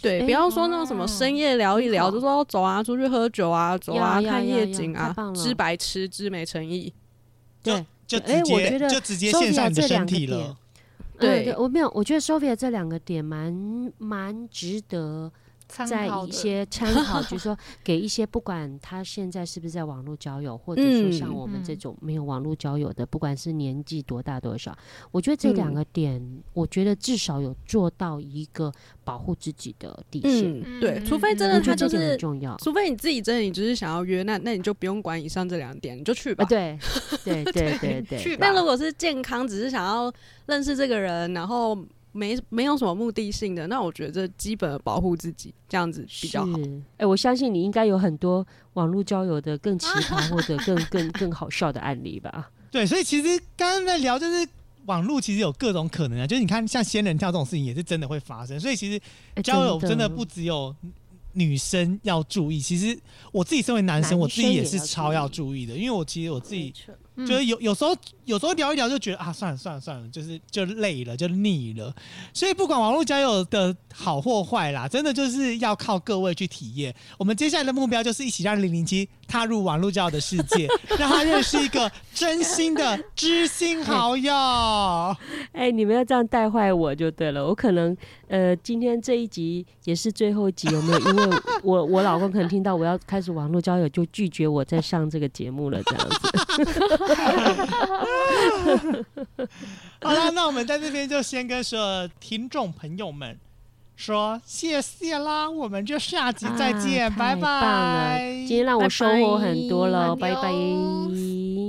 对，哎不要说那种什么深夜聊一聊，就说走啊，出去喝酒啊，走啊，看夜景啊知白痴，知没诚意。对。就哎直接我觉得就直接献上你的身体了。对。对我没有，我觉得 Sophia 这两个点蛮蛮值得在一些参 (laughs) 考，就是说给一些不管他现在是不是在网络交友，或者说像嗯我们这嗯种没有网络交友的，不管是年纪多大多少，我觉得这两嗯个点，我觉得至少有做到一个保护自己的底线。嗯，对，嗯除非真的他就觉得这点很是，重要。除非你自己真的你只是想要约，那那你就不用管以上这两点，你就去吧啊。(laughs) 对，对对对对，去吧那如果是健康，只是想要认识这个人，然后没没有什么目的性的，那我觉得这基本的保护自己这样子比较好。是，哎、我相信你应该有很多网络交友的更奇 (laughs) 葩或者更更更好笑的案例吧？对，所以其实刚刚在聊就是。网络其实有各种可能啊，就是你看像仙人跳这种事情也是真的会发生，所以其实哎交友真的不只有女生要注意，其实我自己身为男生，男我自己也是超要注注意的，因为我其实我自己就是有有时候有时候聊一聊就觉得啊，算了算了算了，就是就累了就腻了，所以不管网络交友的好或坏啦，真的就是要靠各位去体验。我们接下来的目标就是一起让零零七踏入网络交友的世界，(laughs) 让他认识一个真心的知心好友。(laughs) 哎、你们要这样带坏我就对了。我可能呃，今天这一集也是最后一集，有没有？因为我我老公可能听到我要开始网络交友，就拒绝我再上这个节目了，这样子。(laughs) (laughs) 好了，那我们在这边就先跟所有听众朋友们说谢谢啦，我们就下集再见，啊拜拜。今天让我收获很多了，拜拜拜拜